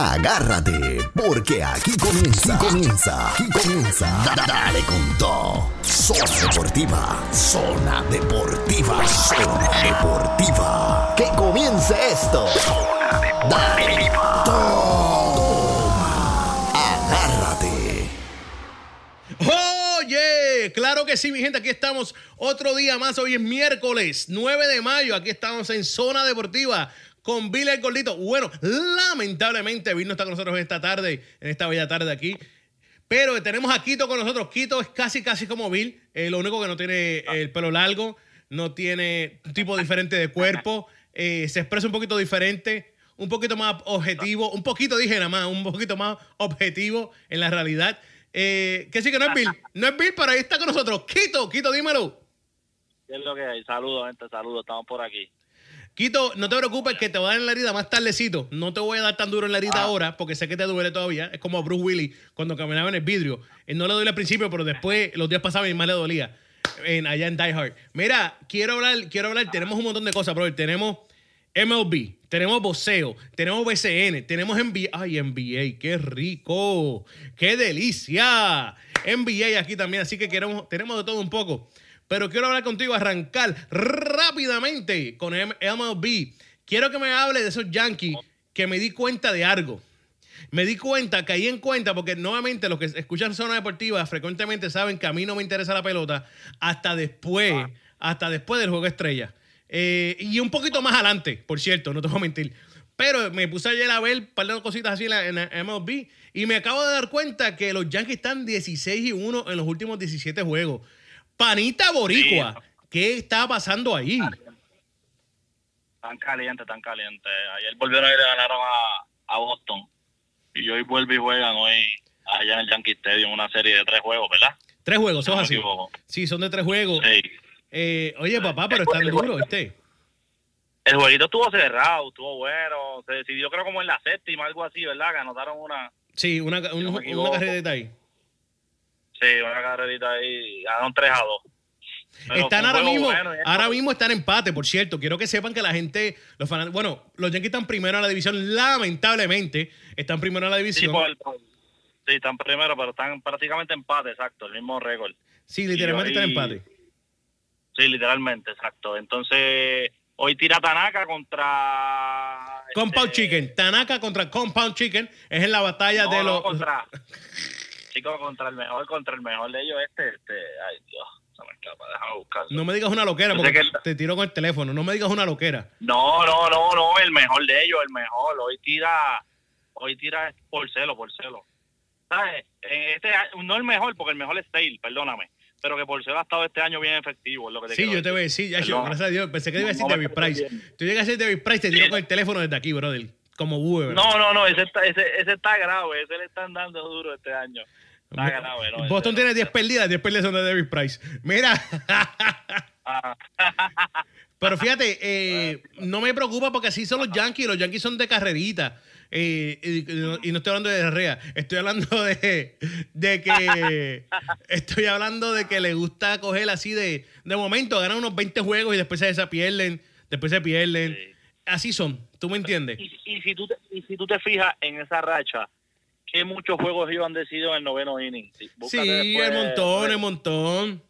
Agárrate, porque aquí comienza, aquí comienza, aquí comienza. Da- Dale con todo. Zona Deportiva, Zona Deportiva, Zona Deportiva. Que comience esto. Dale. Toma. Agárrate. Oye, claro que sí, mi gente, aquí estamos otro día más, hoy es miércoles 9 de mayo, aquí estamos en Zona Deportiva con Bill el Gordito. Bueno, lamentablemente Bill no está con nosotros esta tarde, en esta bella tarde aquí, pero tenemos a Quito con nosotros. Quito es casi, casi como Bill, eh, lo único que no tiene el pelo largo, no tiene un tipo diferente de cuerpo, eh, se expresa un poquito diferente, un poquito más objetivo, un poquito dije nada más, un poquito más objetivo en la realidad. Eh, que sí que no es Bill, no es Bill, pero ahí está con nosotros. Quito, Quito, dímelo. ¿Qué es lo que hay? Saludos, gente, saludos, estamos por aquí. Quito, no te preocupes que te voy a dar en la herida más tardecito. No te voy a dar tan duro en la herida ahora porque sé que te duele todavía. Es como Bruce Willis cuando caminaba en el vidrio. Él no le duele al principio, pero después los días pasaban y más le dolía. En, allá en Die Hard. Mira, quiero hablar, quiero hablar. Tenemos un montón de cosas, bro. Tenemos MLB, tenemos boxeo, tenemos BCN, tenemos NBA. Ay, NBA, qué rico, qué delicia. NBA aquí también, así que queremos, tenemos de todo un poco. Pero quiero hablar contigo, arrancar rápidamente con MLB. Quiero que me hable de esos Yankees que me di cuenta de algo. Me di cuenta, caí en cuenta, porque nuevamente los que escuchan Zona Deportiva frecuentemente saben que a mí no me interesa la pelota hasta después, hasta después del juego estrella. Eh, y un poquito más adelante, por cierto, no te voy a mentir. Pero me puse ayer a ver un par de cositas así en la, en la MLB y me acabo de dar cuenta que los Yankees están 16 y 1 en los últimos 17 juegos. Panita Boricua, ¿qué está pasando ahí? Tan caliente, tan caliente. Ayer volvieron y le ganaron a, a Boston. Y hoy vuelven y juegan hoy allá en el Yankee Stadium una serie de tres juegos, ¿verdad? Tres juegos, son No así. Sí, son de tres juegos. Sí. Eh, oye, papá, pero están duros, ¿viste? El jueguito estuvo cerrado, estuvo bueno. Se decidió creo como en la séptima, algo así, ¿verdad? Que anotaron una, Sí, una, un- una equivoco. carrerita ahí. Sí, una carrerita ahí. Ganaron 3 a 2. Pero están ahora mismo, bueno, ahora mismo están en empate, por cierto. Quiero que sepan que la gente, los fanáticos, bueno, los Yankees están primero en la división, lamentablemente, están primero en la división. por- sí, están primero, pero están prácticamente empate, exacto, el mismo récord. Sí, literalmente están en empate. Sí, literalmente, exacto. Entonces, hoy tira Tanaka contra... Compound este, Chicken, Tanaka contra Compound Chicken es en la batalla no, de no, los. contra... Contra el mejor, contra el mejor de ellos, este, este... Ay, Dios, se me escapa, déjame buscarlo. No me digas una loquera porque que- te tiro con el teléfono. No me digas una loquera. No, no, no, no, el mejor de ellos, el mejor. Hoy tira, hoy tira por celo, por celo. ¿Sabes? En Este, no el mejor, porque el mejor es Sale, perdóname. Pero que por celo ha estado este año bien efectivo, es lo que te Sí, yo te voy a decir, ya, yo, gracias a Dios, pensé que te iba a decir No, David Price. bien. Tú llegas a decir David Price, te tiro Sí. con el teléfono desde aquí, brother. Como búho, No, no, no, ese está, ese, ese está grave, ese le están dando duro este año. Está no, Boston tiene no. 10 perdidas, 10 perdidas son de David Price. Mira, Ah, pero fíjate, eh, no me preocupa porque así son los Yankees, los Yankees son de carrerita. Eh, y, no- y no estoy hablando de Herrera, estoy hablando de, de que estoy hablando de que le gusta coger así de, de momento, ganan unos 20 juegos y después se desapierden, después se pierden. Sí. Así son, ¿tú me entiendes? y, y si tú te, y si tú te fijas en esa racha, que muchos juegos ellos han decidido en el noveno inning. Sí, búscate Sí, el montón, el montón.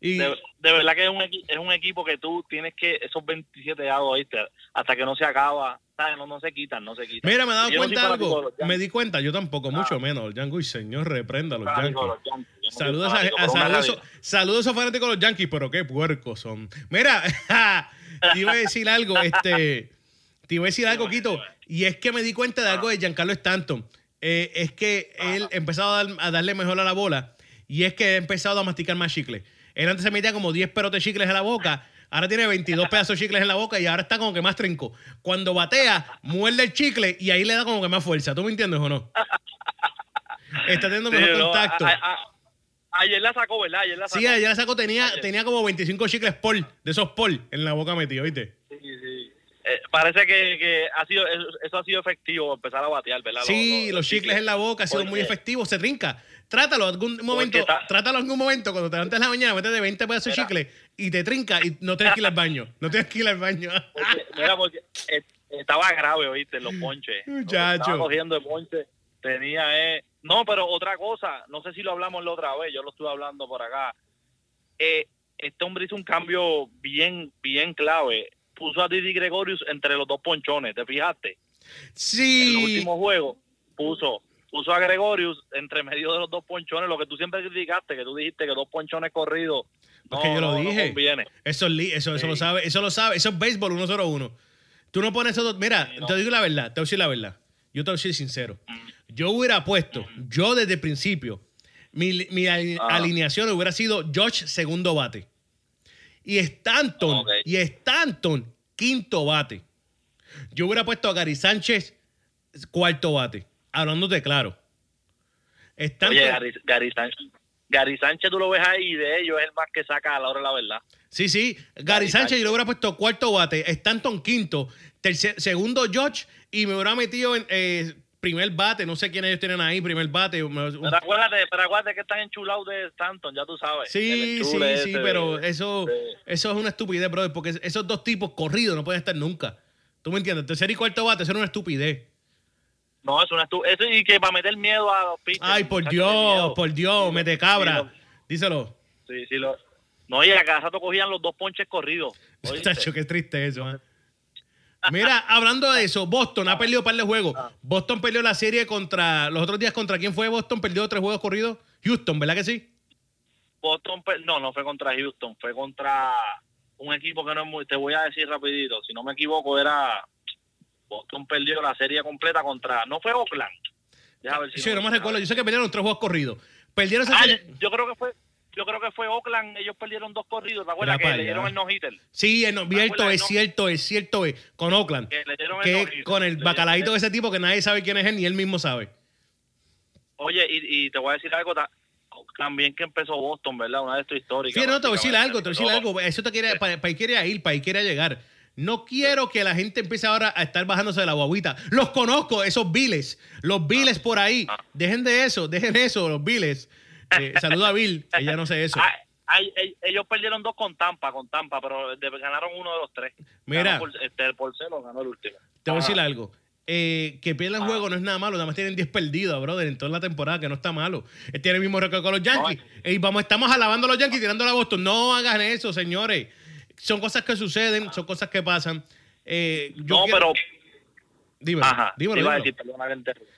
Y, De, de verdad que es un, es un equipo que tú tienes que, esos 27 dados, ¿viste? hasta que no se acaba, ¿sabes? No, no se quitan, no se quitan. Mira, me he dado no cuenta de algo. los Me di cuenta, yo tampoco, mucho Ah. menos. Yankees, señor, reprenda a los Yankees. los no Saludos a, a- saludos, saludos a esos fanáticos de los Yankees, pero qué puercos son. Mira, te iba a decir algo, este, te iba a decir algo, Quito, y es que me di cuenta de algo de Giancarlo Stanton. Eh, es que él ha empezado a, dar- a darle mejor a la bola y es que ha empezado a masticar más chicle. Él antes se metía como 10 perotes de chicles en la boca, ahora tiene 22 pedazos de chicles en la boca y ahora está como que más trinco. Cuando batea, muerde el chicle y ahí le da como que más fuerza. ¿Tú me entiendes o no? Está teniendo Sí, mejor no, contacto. a- a- ayer la sacó, ¿verdad? Ayer la sacó. Sí, ayer la sacó, tenía, Ayer. tenía como 25 chicles por, de esos por en la boca metido, ¿viste? Sí, sí. Eh, parece que, que ha sido eso, ha sido efectivo empezar a batear, ¿verdad? Sí, los chicles en la boca ha sido muy efectivo, se trinca. Trátalo algún momento, ta- trátalo algún momento cuando te levantes en la mañana, métete 20 pedazos de chicle y te trinca y no tienes que ir al baño. No tienes que ir al baño. Porque, mira, porque es- estaba grave, oíste, los ponches. Muchacho. Estaba cogiendo de ponche. Tenía, eh. No, pero otra cosa, no sé si lo hablamos la otra vez, yo lo estuve hablando por acá. Eh, este hombre hizo un cambio bien, bien clave. Puso a Didi Gregorius entre los dos ponchones, ¿te fijaste? En el Sí. último juego puso puso a Gregorius entre medio de los dos ponchones, lo que tú siempre criticaste, que tú dijiste que dos ponchones corridos. No, Porque yo lo no, no dije. conviene. Eso, eso, eso Sí. lo sabe, eso lo sabe, eso es béisbol 101. Tú no pones esos dos. Mira, Sí, no. te digo la verdad, te voy a decir la verdad. Yo te voy a decir sincero. Yo hubiera puesto, yo desde el principio, mi, mi ali- alineación hubiera sido Josh segundo bate. Y Stanton, y Stanton quinto bate. Yo hubiera puesto a Gary Sánchez cuarto bate. Hablándote claro. Stanton, Oye, Gary, Gary Sánchez. Gary Sánchez, tú lo ves ahí, y de ellos es el más que saca a la hora de la verdad. Sí, sí. Gary Gary Sánchez, Sánchez. yo le hubiera puesto cuarto bate, Stanton quinto, tercer- segundo George y me hubiera metido en eh, primer bate. No sé quién ellos tienen ahí, primer bate. Pero acuérdate, pero acuérdate que están enchulados de Stanton, ya tú sabes. Sí, sí, sí, pero eso, eso es una estupidez, brother, porque esos dos tipos corridos no pueden estar nunca. ¿Tú me entiendes? Tercer y cuarto bate, eso es una estupidez. No, es una estu- Eso y que para meter miedo a los pitchers. Ay, por Dios, por Dios, Sí, mete cabra. lo- Díselo. Sí, sí, lo... No, y a cada rato cogían los dos ponches corridos. Chacho, qué triste eso. ¿eh? Mira, hablando de eso, Boston ha perdido un par de juegos. Boston perdió la serie contra. Los otros días, ¿contra quién fue Boston? Perdió tres juegos corridos. Houston, ¿verdad que sí? Boston, no, no fue contra Houston, fue contra un equipo que no es muy, te voy a decir rapidito, si no me equivoco era Boston perdió la serie completa contra, no fue Oakland. Deja ver si Sí, no me recuerdo. Yo sé que perdieron tres juegos corridos. Perdieron esa Ah, serie. yo creo que fue yo creo que fue Oakland, ellos perdieron dos corridos, ¿te acuerdas Mira que le dieron el no-hitter? Sí, es no- cierto, es no? cierto, es cierto, es con Oakland. Que le dieron el con el el- de ese tipo que nadie sabe quién es él, ni él mismo sabe. Oye, y, y te voy a decir algo ta- también que empezó Boston, ¿verdad? Una de estas históricas. Sí, no, te voy a decir algo, te voy a decir algo. Eso te quiere, para, para ahí quiere ir, para ahí quiere llegar. No quiero que la gente empiece ahora a estar bajándose de la guaguita. Los conozco, esos viles. Los viles por ahí. Ah. Dejen de eso, dejen eso, los viles. Eh, saluda a Bill, ella no sé eso. Ah, ay, ay, ellos perdieron dos con Tampa, con Tampa, pero ganaron uno de los tres. Mira. Por, este, por celo ganó el último. Te voy a decir algo. Eh, que pierdan Ah. juego no es nada malo, nada más tienen 10 perdidos, brother, en toda la temporada, que no está malo. Eh, Tiene el mismo récord con los Yankees. y vamos, estamos alabando a los Yankees tirando a Boston. No hagan eso, señores. Son cosas que suceden, son cosas que pasan. Eh, yo No, quiero- pero. Dímelo, Ajá. dímelo, decir.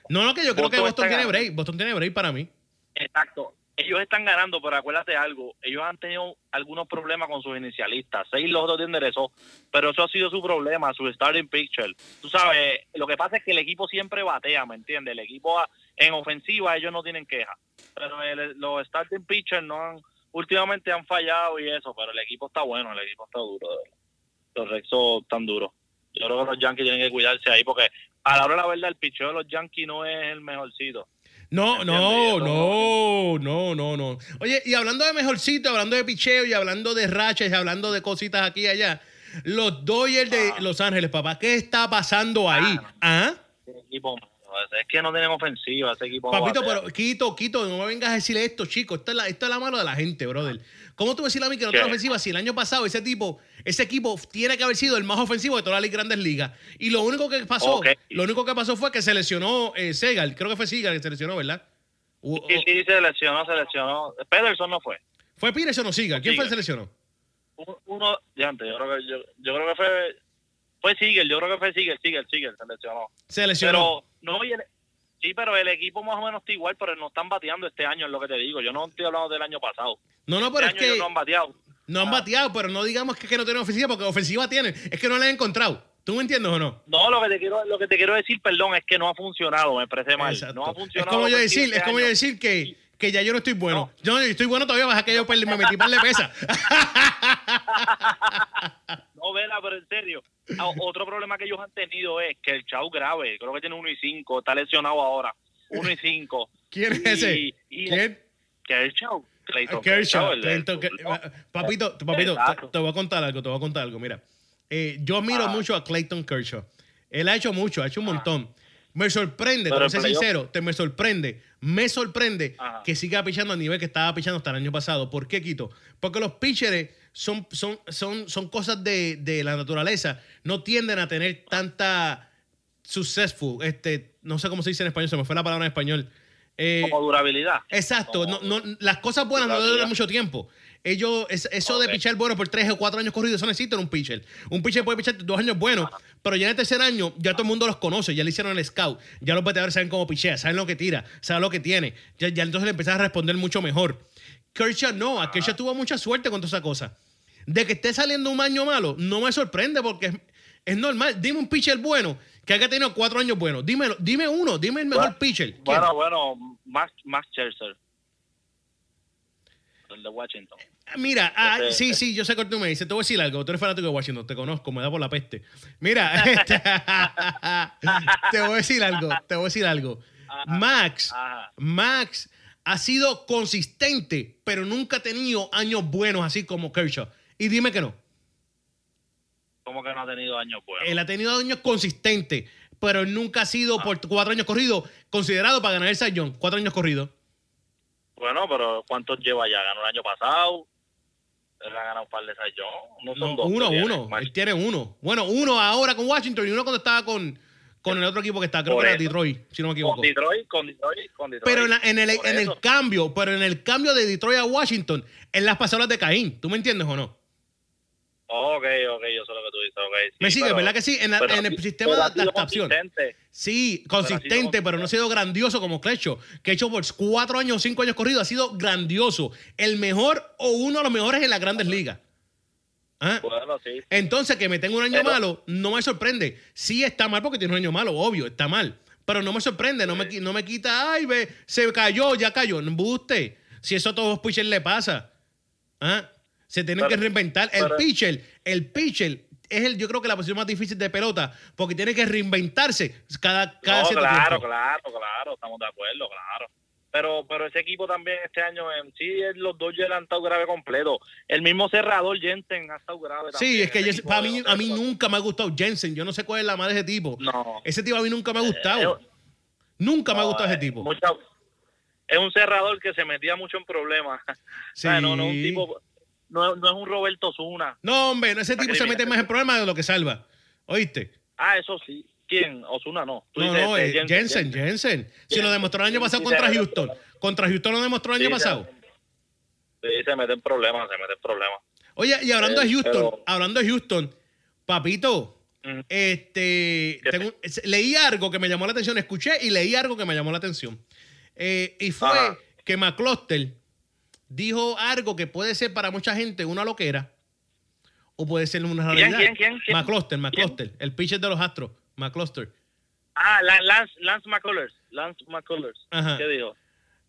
No, no, que yo creo que Boston tiene break. Boston tiene break para mí. Exacto. Ellos están ganando, pero acuérdate algo. Ellos han tenido algunos problemas con sus inicialistas. Seis los otros enderezó, pero eso ha sido su problema, su starting picture. Tú sabes, lo que pasa es que el equipo siempre batea, ¿me entiendes? El equipo a- en ofensiva ellos no tienen queja. Pero los starting pitchers no han, últimamente han fallado y eso, pero el equipo está bueno, el equipo está duro. Los Rexos están duros. Yo creo que los Yankees tienen que cuidarse ahí porque a la hora de la verdad el picheo de los Yankees no es el mejorcito. No, no, no, no, no, no. Oye, y hablando de mejorcito, hablando de picheo y hablando de rachas y hablando de cositas aquí y allá, los Dodgers de Ah. Los Ángeles, papá, ¿qué está pasando ahí? ¿Ah? Ese equipo, es que no tienen ofensiva, ese equipo. Papito, pero Quito, Quito, no me vengas a decirle esto, chico. Esto es la, esto es la mano de la gente, brother. ¿Cómo tú me decís a mí que no tiene ofensiva si el año pasado ese tipo, ese equipo tiene que haber sido el más ofensivo de todas las grandes ligas? Y lo único que pasó, lo único que pasó fue que se lesionó eh, Segal. Creo que fue Segal que se lesionó, ¿verdad? O- Sí, o- sí, se lesionó, se lesionó. Pederson no fue. ¿Fue Peterson o Seagal? ¿Quién fue el que se lesionó? Uno- ya antes, yo creo que, yo, yo creo que fue, fue Sigel, yo creo que fue Sigel, Sigel, Sigel, se lesionó. Se lesionó. Pero, no, y el- sí, pero el equipo más o menos está igual, pero no están bateando este año, es lo que te digo. Yo no estoy hablando del año pasado. no, no, pero este es que no han bateado. no han Ah. bateado, pero no digamos que, que no tienen ofensiva, porque ofensiva tienen. Es que no la han encontrado. ¿Tú me entiendes o no? No, lo que te quiero, lo que te quiero decir, perdón, es que no ha funcionado, me expresé mal. Exacto. No ha es funcionado. como yo decir, este es como yo decir que, que ya yo no estoy bueno. No. Yo no estoy bueno todavía, baja que yo me metí par de pesa. No, vela, pero en serio. Ah, Otro problema que ellos han tenido es que el Chau grave, creo que tiene 1 y 5, está lesionado ahora. 1 y 5. ¿Quién es ese? y- ¿Quién? Que el Chau. Clayton Kershaw. el de- Clayton Ker- Papito, papito, te, voy a contar algo, te voy a contar algo. Mira, eh, yo admiro Ah. mucho a Clayton Kershaw. Él ha hecho mucho, ha hecho un Ah. montón. Me sorprende, te voy a ser sincero, te me sorprende, me sorprende Ajá. que siga pichando a nivel que estaba pichando hasta el año pasado. ¿Por qué, Quito? Porque los pitchers son, son, son, son cosas de, de la naturaleza, no tienden a tener tanta successful, este, no sé cómo se dice en español, se me fue la palabra en español. Eh, Como durabilidad. Exacto, no, Como- no, las cosas buenas no duran mucho tiempo. Ellos, es- eso de pichar bueno por tres o cuatro años corridos, eso necesita un pitcher. Un pitcher puede pichar dos años buenos, pero ya en el tercer año ya todo el mundo los conoce, ya le hicieron el scout, ya los bateadores saben cómo pichea, saben lo que tira, saben lo que tiene. Ya, ya entonces le empiezas a responder mucho mejor. Kershaw no, a Kershaw tuvo mucha suerte con toda esa cosa. De que esté saliendo un año malo, no me sorprende porque es, es normal. Dime un pitcher bueno que haya tenido cuatro años buenos. Dímelo, dime uno, dime el mejor Bueno, pitcher. ¿Quién? Bueno, bueno, Max, Max Scherzer. El de Washington. Mira, ah, Este- sí, sí, yo sé que tú me dices. Te voy a decir algo. Tú eres fanático de Washington, te conozco, me da por la peste. Mira, este, te voy a decir algo, te voy a decir algo. Max. Max ha sido consistente, pero nunca ha tenido años buenos así como Kershaw. Y dime que no. Como que no ha tenido años buenos. Él ha tenido años consistentes, pero él nunca ha sido por cuatro años corridos considerado para ganar el Sayón. Cuatro años corridos. Bueno, pero ¿cuántos lleva ya? Ganó el año pasado. Él ha ganado un par de Sayón. No son No, dos. uno, tiene. uno. Max- Él tiene uno. Bueno, uno ahora con Washington y uno cuando estaba con, con el otro equipo que está, creo Por que era eso. Detroit, si no me equivoco. Con Detroit, con Detroit, con Detroit. Pero en, la- en el, en el cambio, pero en el cambio de Detroit a Washington, él las pasó las de Caín. ¿Tú me entiendes o no? Ok, ok, yo sé lo que tú dices. ok, sí, me sigue, pero- ¿verdad que sí? En, la- en el ha- sistema ha de adaptación. consistente. Sí, Pero ha consistente, pero no ha sido grandioso como Clecho. Que hecho por cuatro años, cinco años corridos, ha sido grandioso. El mejor o uno de los mejores en las grandes ligas. ¿Ah? Bueno, sí. Entonces, que me tenga un año Pero- malo, no me sorprende. Sí está mal porque tiene un año malo, obvio, está mal. Pero no me sorprende, no me, no me quita, ay, ve, se cayó, ya cayó. No buste. Si eso a todos los pitchers le pasa. ¿Ah? Se tienen Pero- que reinventar. El pitcher, el pitcher es el, yo creo que la posición más difícil de pelota porque tiene que reinventarse cada, cada No, claro, tiempo. claro, claro, estamos de acuerdo, claro. Pero, pero ese equipo también este año en sí, es- los Dodgers han estado grave completo. El mismo cerrador Jensen ha estado grave también. Sí, es que equipo para mí, a mí nunca me ha gustado Jensen. Yo no sé cuál es la madre de ese tipo. No. Ese tipo a mí nunca me ha gustado. Eh, nunca me ha gustado ese eh, tipo. mucha- es un cerrador que se metía mucho en problemas. Sí. O sea, no, no, un tipo, no, no es un Roberto Zuna. No, hombre, ese tipo se mete más en problemas de lo que salva. ¿Oíste? Ah, eso sí. ¿Quién? Osuna no. Tú No, dices, no, este, eh, Jensen, Jensen. Si lo demostró el año pasado Sí, contra Houston. Contra Houston lo demostró el año pasado. Sí, se mete en problemas, se mete en problemas. Oye, y hablando de Eh, Houston, pero- hablando de Houston, papito, este, tengo- leí algo que me llamó la atención, escuché y leí algo que me llamó la atención. Eh, y fue Ajá. que McCloster dijo algo que puede ser para mucha gente una loquera o puede ser una realidad. quién, quién, quién? McCloster, McCloster, el pitcher de los Astros, McCloster. Ah, La- Lance, Lance McCullers. Lance McCullers. Ajá. ¿Qué dijo?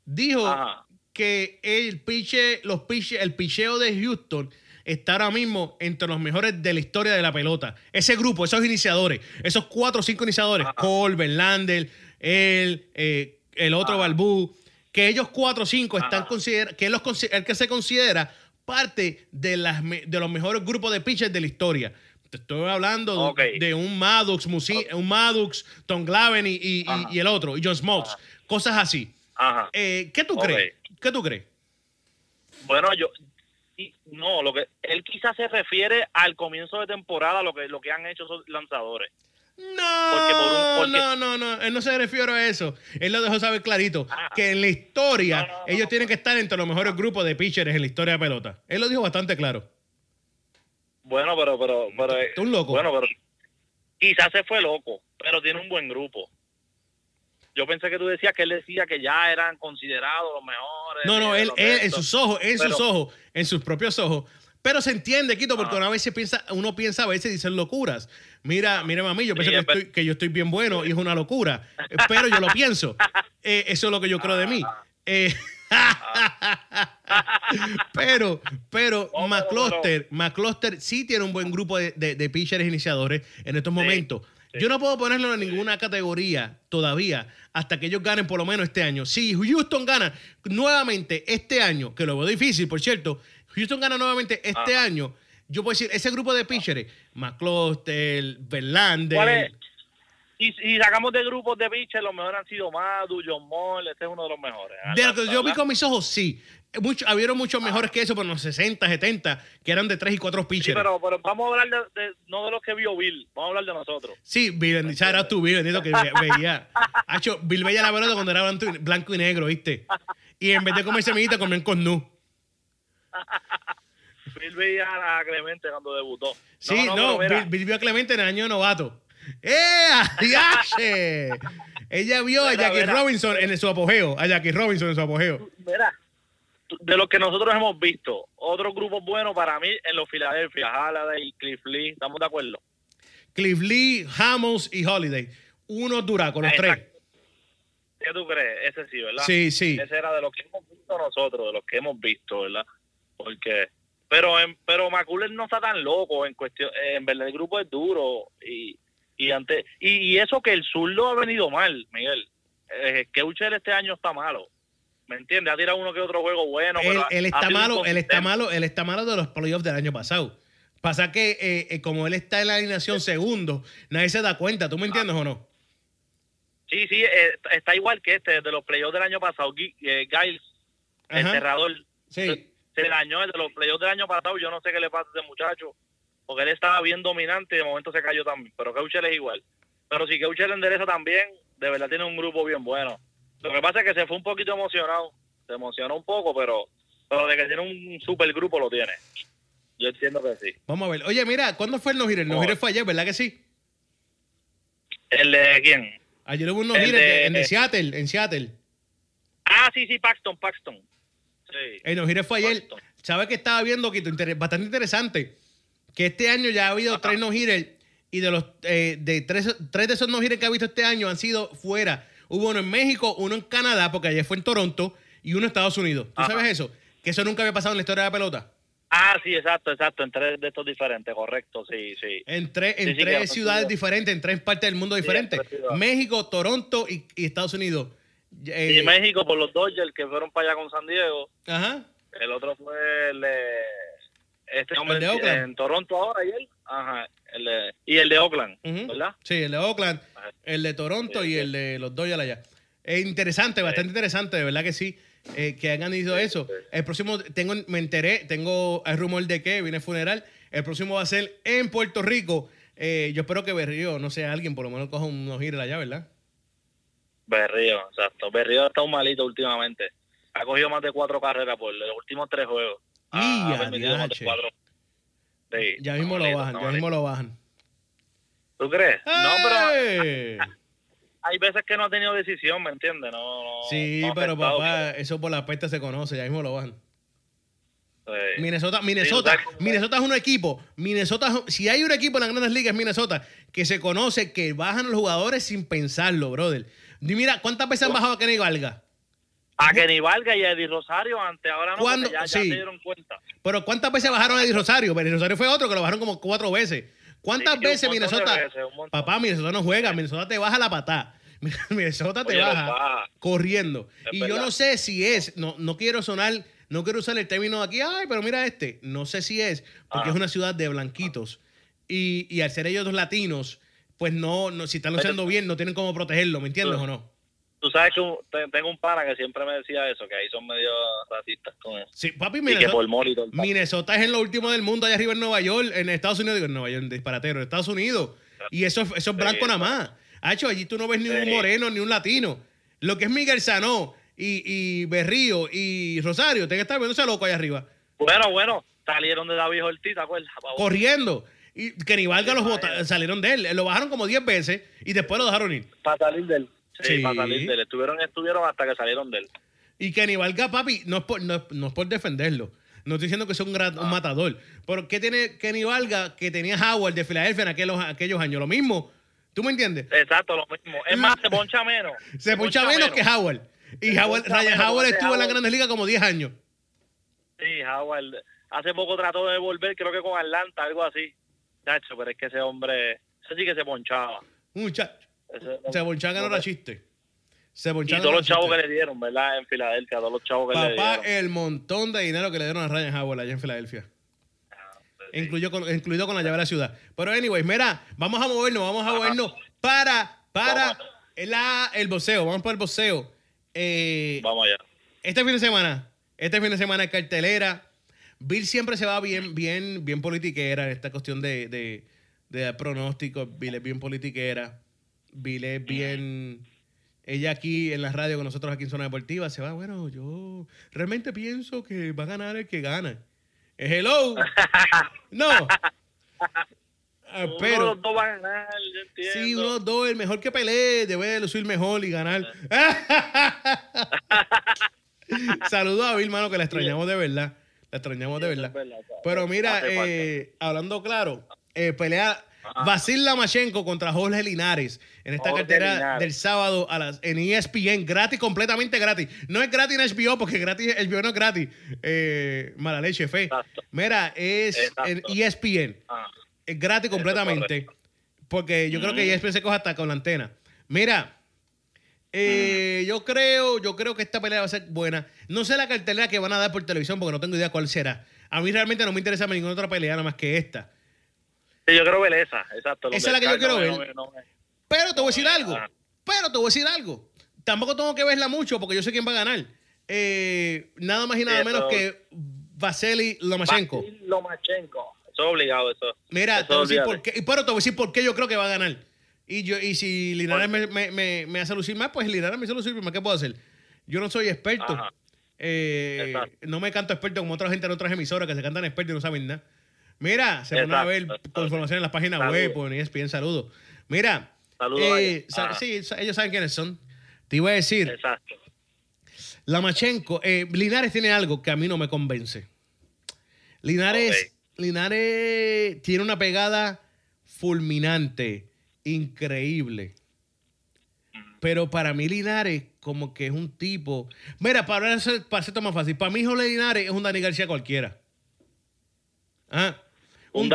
Dijo Ajá. que el piche, los piche, el picheo de Houston está ahora mismo entre los mejores de la historia de la pelota. Ese grupo, esos iniciadores, esos cuatro o cinco iniciadores, Ajá. Cole, Verlander, él, eh, el otro. Balbú, que ellos cuatro o cinco están Ajá. considera, que él los el que se considera parte de, las, de los mejores grupos de pitchers de la historia. Te estoy hablando de- un Maddox, Musi- un Maddox, Tom Glaven y, el otro, y John Smokes. Cosas así. Ajá. Eh, ¿Qué tú crees? ¿Qué tú crees? Bueno, yo no, lo que él quizás se refiere al comienzo de temporada, lo que lo que han hecho esos lanzadores. No, Porque por un- porque- no, no, no, él no se refiere a eso. Él lo dejó saber clarito, Ah. que en la historia No, no, no, ellos tienen que estar entre los mejores grupos de pitchers en la historia de pelota. Él lo dijo bastante claro. Bueno, pero pero pero Tú un loco. Bueno, pero quizás se fue loco, pero tiene un buen grupo. Yo pensé que tú decías que él decía que ya eran considerados los mejores. No, no, él, él en sus ojos, en sus ojos, en sus propios ojos. Pero se entiende, Quito, porque una vez se piensa, uno piensa a veces dicen locuras. Mira, mira, mami, yo pienso que, estoy, que yo estoy bien bueno y es una locura. Eh, Pero yo lo pienso. Eh, eso es lo que yo creo de mí. Eh, pero, pero, No, McCloster, McCloster sí tiene un buen grupo de, de, de pitchers iniciadores en estos momentos. Yo no puedo ponerlo en ninguna categoría todavía hasta que ellos ganen por lo menos este año. Si Houston gana nuevamente este año, que lo veo difícil, por cierto, Houston gana nuevamente este Ah. año, yo puedo decir, ese grupo de pitchers, McCloster, Verlander, ¿Cuál es? Y si sacamos de grupos de pitchers, los mejores han sido Madu, John Moll, este es uno de los mejores. De lo que yo vi con mis ojos, sí. Mucho, habieron muchos mejores que eso, por los 60, 70, que eran de 3 y 4 Sí, pitchers. pero, pero vamos a hablar de, de- no de los que vio Bill, vamos a hablar de nosotros. Sí, Bill, shout out to Bill, bendito que ve- veía. Hacho, Bill veía la pelota cuando era blanco y- negro, ¿viste? Y en vez de comer semillita, comían con nu. Bill veía a Clemente cuando debutó. Sí, no, Bill, Bill vio a Clemente en el año de novato. ¡Eh! ¡Adiache! Ella vio a Jackie mira. Robinson en su apogeo. A Jackie Robinson en su apogeo. mira, de los que nosotros hemos visto, otros grupos buenos para mí en los Philadelphia, Halliday, Cliff Lee, ¿estamos de acuerdo? Cliff Lee, Hamels y Holiday. Unos duracos, los tres. ¿Qué tú crees? Ese sí, ¿verdad? Sí, sí. Ese era de los que hemos visto nosotros, de los que hemos visto, ¿verdad? Porque, pero en, pero McCullers no está tan loco en cuestión, en verdad el grupo es duro y y antes y, y eso que el zurdo ha venido mal, Miguel. Eh, que Uchel este año está malo. ¿Me entiendes? Ha tirado uno que otro juego bueno. él, pero él está malo, él está malo, él está malo de los playoffs del año pasado. Pasa que eh, eh, como él está en la alineación segundo, nadie se da cuenta, ¿tú me entiendes o no? Sí, sí, eh, está igual que este, de los playoffs del año pasado. Eh, Giles, el cerrador, Sí. se dañó el de los playoffs del año pasado. Yo no sé qué le pasa a ese muchacho, porque él estaba bien dominante y de momento se cayó también. Pero Keuchel es igual. Pero si Keuchel endereza también, de verdad tiene un grupo bien bueno. Lo que pasa es que se fue un poquito emocionado. Se emocionó un poco, pero, pero de que tiene un super grupo lo tiene. Yo entiendo que sí. Vamos a ver. Oye, mira, ¿cuándo fue el no-hitter? El Oh. no-hitter fue ayer, ¿verdad que sí? ¿El de quién? Ayer hubo un El no-hitter de- en de Seattle, en Seattle. Ah, sí, sí, Paxton, Paxton. Sí. El no-hitter fue ayer. Paxton. ¿Sabes que estaba viendo? Que inter- bastante interesante. Que este año ya ha habido tres no-hitters y de los eh, de tres, tres de esos no-hitters que ha visto este año han sido fuera. Hubo uno en México, uno en Canadá, porque ayer fue en Toronto, y uno en Estados Unidos. ¿Tú Ajá. sabes eso? Que eso nunca había pasado en la historia de la pelota. Ah, sí, exacto, exacto. En tres de estos diferentes, correcto, sí, sí. En tres, en Sí, sí, tres ciudades diferentes, en tres partes del mundo diferentes. México, Toronto y, y Estados Unidos. Eh, y México por los Dodgers que fueron para allá con San Diego. Ajá. El otro fue el este hombre El de Oakland. en Toronto ahora y él. Ajá. El de- y el de Oakland. ¿verdad? Sí, el de Oakland, Ajá. el de Toronto Sí, y sí. el de los Dodgers allá. Es interesante, bastante interesante, de verdad que sí, eh, que hayan ido eso. El próximo, tengo, me enteré, tengo el rumor de que viene el funeral. El próximo va a ser en Puerto Rico. Eh, yo espero que Berrío, no sé, alguien por lo menos coja unos giros allá, ¿verdad? Berrío, exacto. Berrío está un malito últimamente. Ha cogido más de cuatro carreras por los últimos tres juegos. Ha- ¡Y ha a cuatro. Sí, Ya mismo lo bajan, ya mismo lo bajan. ¿Tú crees? No, pero ¡Eh! hay veces que no ha tenido decisión, ¿me entiendes? No, no, Sí, no pero papá, eso por la peste se conoce, ya mismo lo bajan. sí. Minnesota, Minnesota. Minnesota es un equipo. Minnesota, es- si hay un equipo en las grandes ligas, es Minnesota, que se conoce que bajan los jugadores sin pensarlo, brother. Y mira, ¿cuántas veces han bajado a Kenny Valga? A Kenny Valga y a Eddie Rosario antes, ahora no, ya, se dieron cuenta. Pero ¿cuántas veces bajaron a Eddie Rosario? Eddie Rosario fue otro que lo bajaron como cuatro veces. ¿Cuántas Sí, veces de Minnesota? veces. Papá, Minnesota no juega, Minnesota te baja la patada. Minnesota te Oye, baja baja. corriendo. Es y yo no sé si es, no, no quiero sonar, no quiero usar el término aquí, ay, pero mira este. No sé si es, porque Ah. es una ciudad de blanquitos. Y, y al ser ellos dos latinos, pues no, no si están luciendo bien, no tienen cómo protegerlo, ¿me entiendes o no? Tú sabes que un- te- tengo un pana que siempre me decía eso, que ahí son medio racistas con eso. Sí, papi, que Minnesota, y. Minnesota es en lo último del mundo allá arriba en Nueva York, en Estados Unidos, digo en Nueva York, en disparatero, en Estados Unidos. Y eso, es- eso es Sí, blanco nada más. Hacho, allí tú no ves ni un moreno ni un latino. Lo que es Miguel Sanó y, y Berrío y Rosario, tienen que estar viéndose loco allá arriba, Bueno, bueno, salieron de David Ortiz, ¿te acuerdas? Corriendo. Y Kenny Valga los vaya. salieron de él. Lo bajaron como 10 veces y después lo dejaron ir. Para salir de él. Sí, Sí. para salir de él. Estuvieron, estuvieron hasta que salieron de él. Y Kenny Valga, papi, no es por, no, no es por defenderlo. No estoy diciendo que sea un, gran- un matador. Pero ¿qué tiene Kenny Valga que tenía Howard de Filadelfia en aquellos, aquellos años? Lo mismo. ¿Tú me entiendes? Exacto, lo mismo. Es más, se poncha menos. Se poncha menos que Howard. Y Se Howard, Ryan Howard estuvo en la Grandes Ligas como 10 años. Sí, Howard. Hace poco trató de volver, creo que con Atlanta, algo así. Chacho, pero es que ese hombre, ese sí que se ponchaba. Muchacho. Bonchaga no era chiste. Se y todos los era chavos que chiste. le dieron, ¿verdad? En Filadelfia, todos los chavos que le Papá, dieron. el montón de dinero que le dieron a Ryan Howard allá en Filadelfia. Sí. Incluido con, incluido con la llave de la ciudad. Pero, anyways, mira, vamos a movernos, vamos a movernos para para la- el boxeo. Vamos por el boxeo. Eh, Vamos allá. este fin de semana, este fin de semana es cartelera. Bill siempre se va bien, bien, bien politiquera en esta cuestión de, de, de pronósticos. Bill es bien politiquera. Bill es bien. Ella aquí en la radio con nosotros aquí en Zona Deportiva se va, bueno, yo realmente pienso que va a ganar el que gana. Es hello. No. Ah, Uno pero los dos va a ganar, yo entiendo. Sí, uno, dos, el mejor que pelee debe de lucir mejor y ganar. Saludos a Bill, mano, que la extrañamos de verdad. La extrañamos de verdad. Pero mira, eh, hablando claro, eh, pelea Ajá. Vasil Lamachenko contra Jorge Linares en esta Jorge cartera Linares. del sábado a las, en ESPN, gratis, completamente gratis. No es gratis en HBO porque gratis, HBO no es gratis. Eh, mala leche, fe. Exacto. Mira, es en. ESPN. Ah, Es gratis Eso es completamente. Porque yo creo que Mm. ESPN se coge hasta con la antena. Mira, eh, yo creo, yo creo que esta pelea va a ser buena. No sé la cartelera que van a dar por televisión porque no tengo idea cuál será. A mí realmente no me interesa ninguna otra pelea nada más que esta. Sí, yo quiero ver esa, exacto. Esa es la que yo quiero ver. No no Pero te voy a decir algo. Pero te voy a decir algo. Tampoco tengo que verla mucho porque yo sé quién va a ganar. Eh, nada más y nada Sí, menos que Vasily Lomachenko. Vasil Lomachenko. Eso es obligado, eso. Mira, Eso te voy a decir por qué, pero te voy a decir por qué yo creo que va a ganar. Y yo y si Linares me, me, me, me hace lucir más, pues Linares me hace lucir más. ¿Qué puedo hacer? Yo no soy experto. Eh, no me canto experto como otra gente en otras emisoras que se cantan expertos y no saben nada. Mira, se van a ver con información en las páginas Saludos. web E ESPN. Saludos. Mira, Saludos, eh, sa- sí, ellos saben quiénes son. Te iba a decir, Exacto. Lamachenko, eh, Linares tiene algo que a mí no me convence. Linares, Linares tiene una pegada fulminante, increíble. Pero para mí Linares como que es un tipo... Mira, para hacer, para hacerte más fácil, para mí Jorge Linares es un Dani García cualquiera. Ah, Un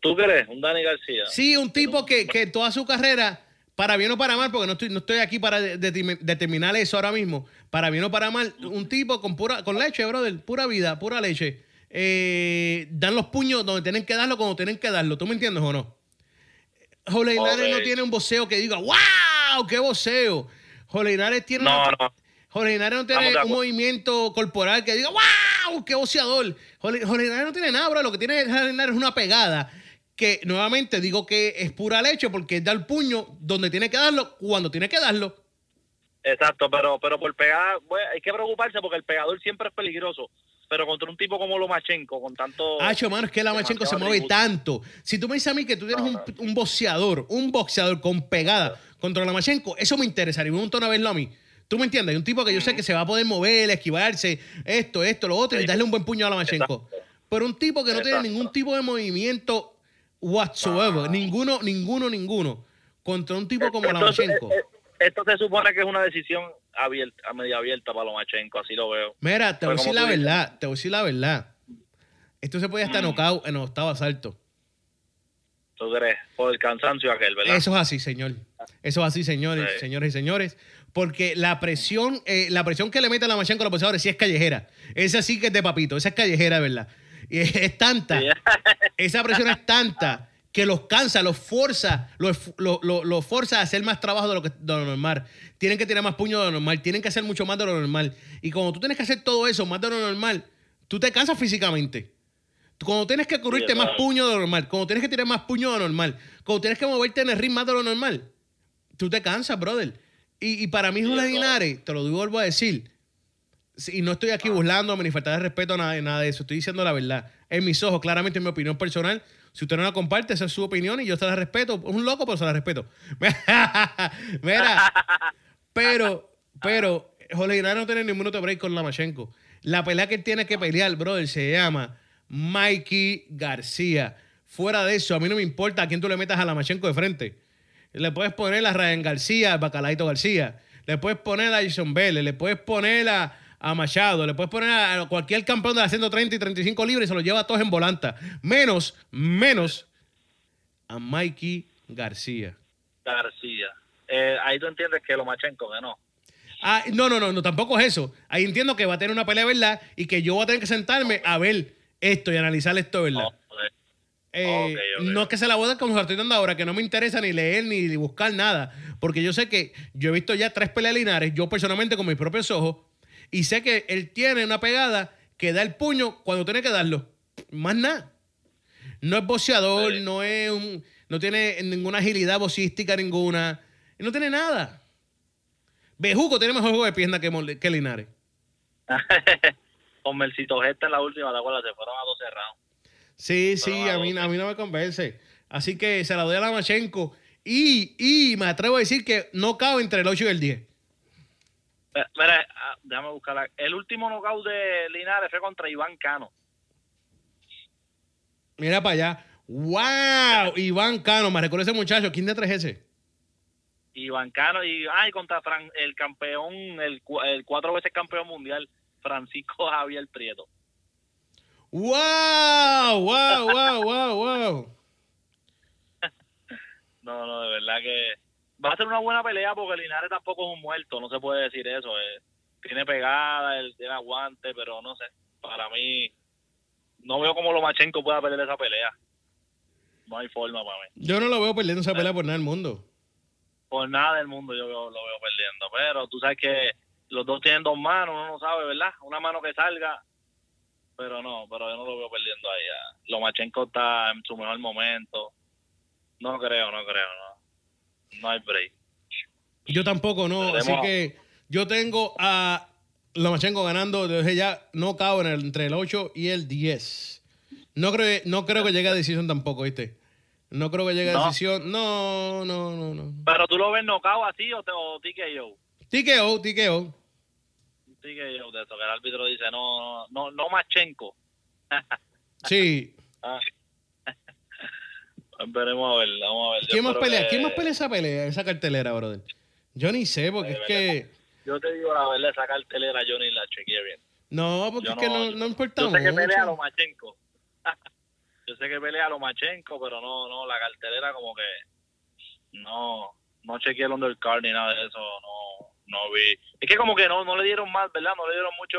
¿Tú crees? Un Dani García. Sí, un tipo que, que toda su carrera, para bien o para mal, porque no estoy, no estoy aquí para de- de- determinar eso ahora mismo, para bien o para mal, un tipo con pura con leche, brother, pura vida, pura leche, eh, dan los puños donde tienen que darlo, cuando tienen que darlo. ¿Tú me entiendes o no? Jorge Linares no tiene un voceo que diga, ¡wow! ¡Qué voceo! Jorge Linares tiene No, una- no. Jorge Linares no tiene un movimiento corporal que diga ¡Wow! ¡Qué boceador! Jorge, Jorge Linares no tiene nada, bro. Lo que tiene Jorge Linares es una pegada que, nuevamente, digo que es pura leche porque da el puño donde tiene que darlo, cuando tiene que darlo. Exacto, pero pero por pegar, bueno, hay que preocuparse porque el pegador siempre es peligroso. Pero contra un tipo como Lomachenko, con tanto. Hacho, mano, es que la Machenko se mueve tanto. Si tú me dices a mí que tú tienes No, un, no. un boxeador, un boxeador con pegada contra la Machenko, eso me interesaría un montón a verlo a mí. ¿Tú me entiendes? Un tipo que yo sé que se va a poder mover, esquivarse, esto, esto, lo otro, y darle un buen puño a la Machenko. Exacto. Pero un tipo que no tiene ningún tipo de movimiento whatsoever, No. ninguno, ninguno, ninguno, contra un tipo como la Entonces, Machenko. eh, eh, Esto se supone que es una decisión abierta, a media abierta para Lomachenko, así lo veo. Mira, te voy a decir la dices- verdad, te voy a decir la verdad. Esto se puede hasta Mm. knockout en octavo asalto. ¿Tú crees? Por el cansancio aquel, ¿verdad? Eso es así, señor. Eso es así, señores, Sí. señores y señores. Porque la presión, eh, la presión que le mete a la Machenko a los boxeadores sí es callejera. Esa sí que es de papito, esa es callejera, verdad. Y es, es tanta, esa presión es tanta que los cansa, los forza, los, los, los- los forza a hacer más trabajo de lo, que, de lo normal. Tienen que tirar más puño de lo normal, tienen que hacer mucho más de lo normal. Y cuando tú tienes que hacer todo eso más de lo normal, tú te cansas físicamente. Cuando tienes que cubrirte Sí, más puño de lo normal, cuando tienes que tirar más puño de lo normal, cuando tienes que moverte en el ritmo más de lo normal, tú te cansas, brother. Y, y para mí, claro. Linares, te lo vuelvo a decir, y no estoy aquí burlándome ni faltar de respeto a nada, nada de eso, estoy diciendo la verdad. En mis ojos, claramente en mi opinión personal, si usted no la comparte, esa es su opinión y yo se la respeto. Es un loco, pero se la respeto. Mira, pero, pero, Jorge Linares no tiene ningún otro break con Lamachenko. La pelea que él tiene que pelear, brother, se llama Mikey García. Fuera de eso, a mí no me importa a quién tú le metas a Lamachenko de frente. Le puedes poner a Ryan García, a Bacalaito García. Le puedes poner a Jason Vélez. Le puedes poner a, a Machado. Le puedes poner a cualquier campeón de las 130 y 35 libras y se los lleva a todos en volanta. Menos, menos a Mikey García. García. Eh, ahí tú entiendes que Lomachenko ganó. Ah, no, no, no, no, tampoco es eso. Ahí entiendo que va a tener una pelea, ¿verdad? Y que yo voy a tener que sentarme a ver esto y analizar esto, ¿verdad? No, Eh. No es que se la voy a dar como se la estoy dando ahora, que no me interesa ni leer ni buscar nada. Porque yo sé que yo he visto ya tres peleas Linares, yo personalmente con mis propios ojos, y sé que él tiene una pegada que da el puño cuando tiene que darlo. Más nada. No es boxeador, no es un, no tiene ninguna agilidad boxística ninguna. No tiene nada. Bejuco tiene mejor juego de pierna que, Linares. Con Mercito Gesta en la última, ¿te acuerdas? Se fueron a 12 rounds. Sí, sí, a mí, a mí no me convence. Así que se la doy a Lamachenko. Y, y me atrevo a decir que no cabe entre el 8 y el 10. Eh, Mira, ah, déjame buscarla. El último knockout de Linares fue contra Iván Cano. Mira para allá. ¡Wow! Iván Cano, me recuerdo ese muchacho. ¿Quién de tres es ese? Iván Cano y ay, contra Fran- el campeón, el, el cuatro veces campeón mundial, Francisco Javier Prieto. ¡Wow! ¡Wow! ¡Wow! ¡Wow! ¡Wow! No, no, de verdad que va a ser una buena pelea porque Linares tampoco es un muerto, no se puede decir eso. eh. Tiene pegada, él tiene aguante, pero no sé. Para mí, no veo cómo Lomachenko pueda perder esa pelea. No hay forma para mí. Yo no lo veo perdiendo esa pelea por nada del mundo. Por nada del mundo yo lo veo perdiendo. Pero tú sabes que los dos tienen dos manos, uno no sabe, ¿verdad? Una mano que salga, pero no, pero yo no lo veo perdiendo ahí. ah. Lomachenko está en su mejor momento. No creo, no creo, no. No hay break. Yo tampoco, no. Así que yo tengo a Lomachenko ganando desde ya. No cabe en el- entre el 8 y el 10. No creo, no creo que llegue a decisión tampoco, ¿viste? No creo que llegue a decisión. No, no, no, no. Pero tú lo ves knockout así o, te, o TKO. TKO, TKO. TKO de eso, que el árbitro dice no, no, no Machenko. Sí. Ah. Veremos a ver, vamos a ver. Yo ¿Quién más pelea? que- ¿Quién más pelea esa pelea, esa cartelera, brother? Yo ni sé, porque es que. Yo te digo la verdad, esa cartelera yo ni la chequeé bien. No, porque Yo es que no, no- no importa Yo sé que pelea a Lomachenko. yo sé que pelea a Lomachenko, pero no, no, la cartelera como que no, no chequeé el undercard ni nada de eso, no, no vi. Es que como que no, no le dieron más, ¿verdad? No le dieron mucho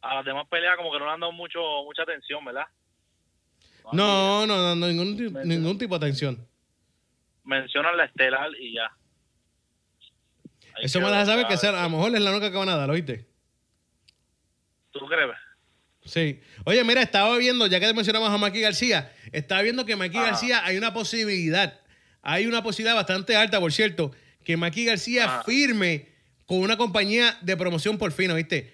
a las demás peleas, como que no le han dado mucho, mucha atención, ¿verdad? No, no, no, no, ningún, ningún tipo de atención. Mencionan la estelar y ya. Eso me deja saber que ver. a lo mejor es la única que van a dar, ¿oíste? ¿Tú crees? Sí. Oye, mira, estaba viendo, ya que mencionamos a Maki García, estaba viendo que Maki. García hay una posibilidad, hay una posibilidad bastante alta, por cierto, que Maki García Ajá. firme con una compañía de promoción por fin, ¿oíste?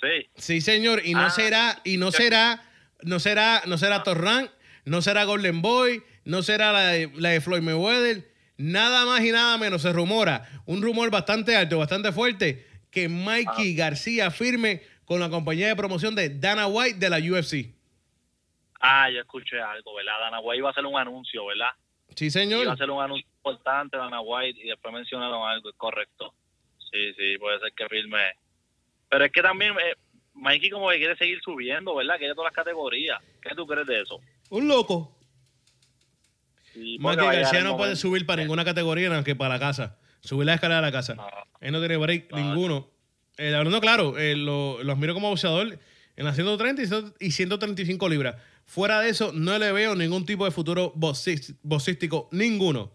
Sí. Sí, señor, y no Ah. será, y no será, no será, no será Torran, no será Golden Boy, no será la de, la de Floyd Mayweather, nada más y nada menos se rumora, un rumor bastante alto, bastante fuerte, que Mikey García firme con la compañía de promoción de Dana White de la UFC. Ah, yo escuché algo, ¿verdad? Dana White iba a hacer un anuncio, ¿verdad? Sí, Iba a señor. hacer un anuncio importante Dana White y después mencionaron algo, es correcto. Sí, sí, puede ser que firme. Pero es que también eh, Mikey como que quiere seguir subiendo, ¿verdad? Quiere todas las categorías. ¿Qué tú crees de eso? Un loco. Sí, Mikey García no puede subir para ninguna categoría nada que para la casa. Subir la escalera de la casa. No. Él no tiene break No. ninguno. Eh, hablando claro, eh, lo, lo admiro como boxeador en las 130 y ciento- y 135 libras. Fuera de eso, no le veo ningún tipo de futuro boxís- boxístico. Ninguno.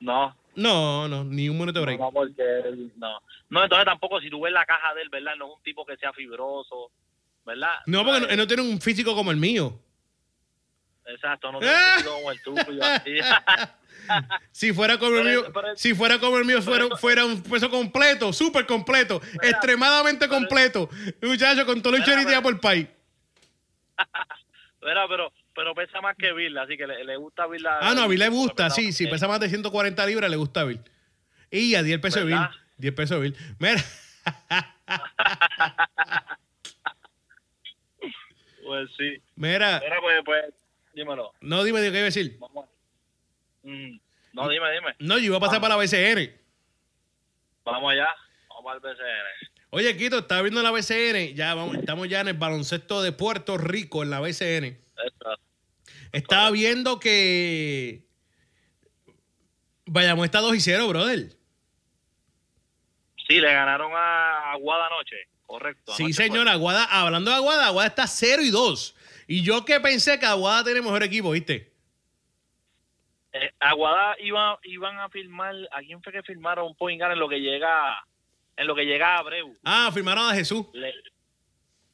No, No, no, ni un minuto de no, break. no, porque él- no. No, entonces tampoco si tú ves la caja de él, ¿verdad? No es un tipo que sea fibroso, ¿verdad? No, porque no- él no tiene un físico como el mío. Exacto, no tiene un físico como el tuyo. así. Si fuera como el mío, si fuera como el mío, fuera, fuera un peso completo, súper completo, extremadamente completo. Muchacho, con todo el chorito por el país. Mira, pero, pero pesa más que Bill, así que le, le gusta Bill. la- Ah, no, a Bill le gusta, sí, sí, que- pesa más de 140 libras, le gusta a Bill. Y a 10 pesos de Bill. ¿Verdad? 10 pesos de Bill. Mira, Pues sí. mira, Mira, pues, pues, dímelo. no, dime, dime, ¿qué iba a decir? Vamos. Mm, No, dime, dime. No, yo iba a pasar para la BCN. Vamos allá. Vamos al BCN. Oye, Quito, estaba viendo la BCN, ya vamos, estamos ya en el baloncesto de Puerto Rico, en la BCN. Esto. Estaba viendo que Bayamón está 2 y 0, brother. Sí, le ganaron a Aguada anoche. correcto. Sí, anoche fue. señor, Aguada, hablando de Aguada, Aguada está 0 y 2. Y yo que pensé que Aguada tiene mejor equipo, ¿viste? Eh, Aguada iba, iban a filmar, ¿a quién fue que point guard en lo que llega, en lo que llega a Abreu? Ah, firmaron a Jesús. Le-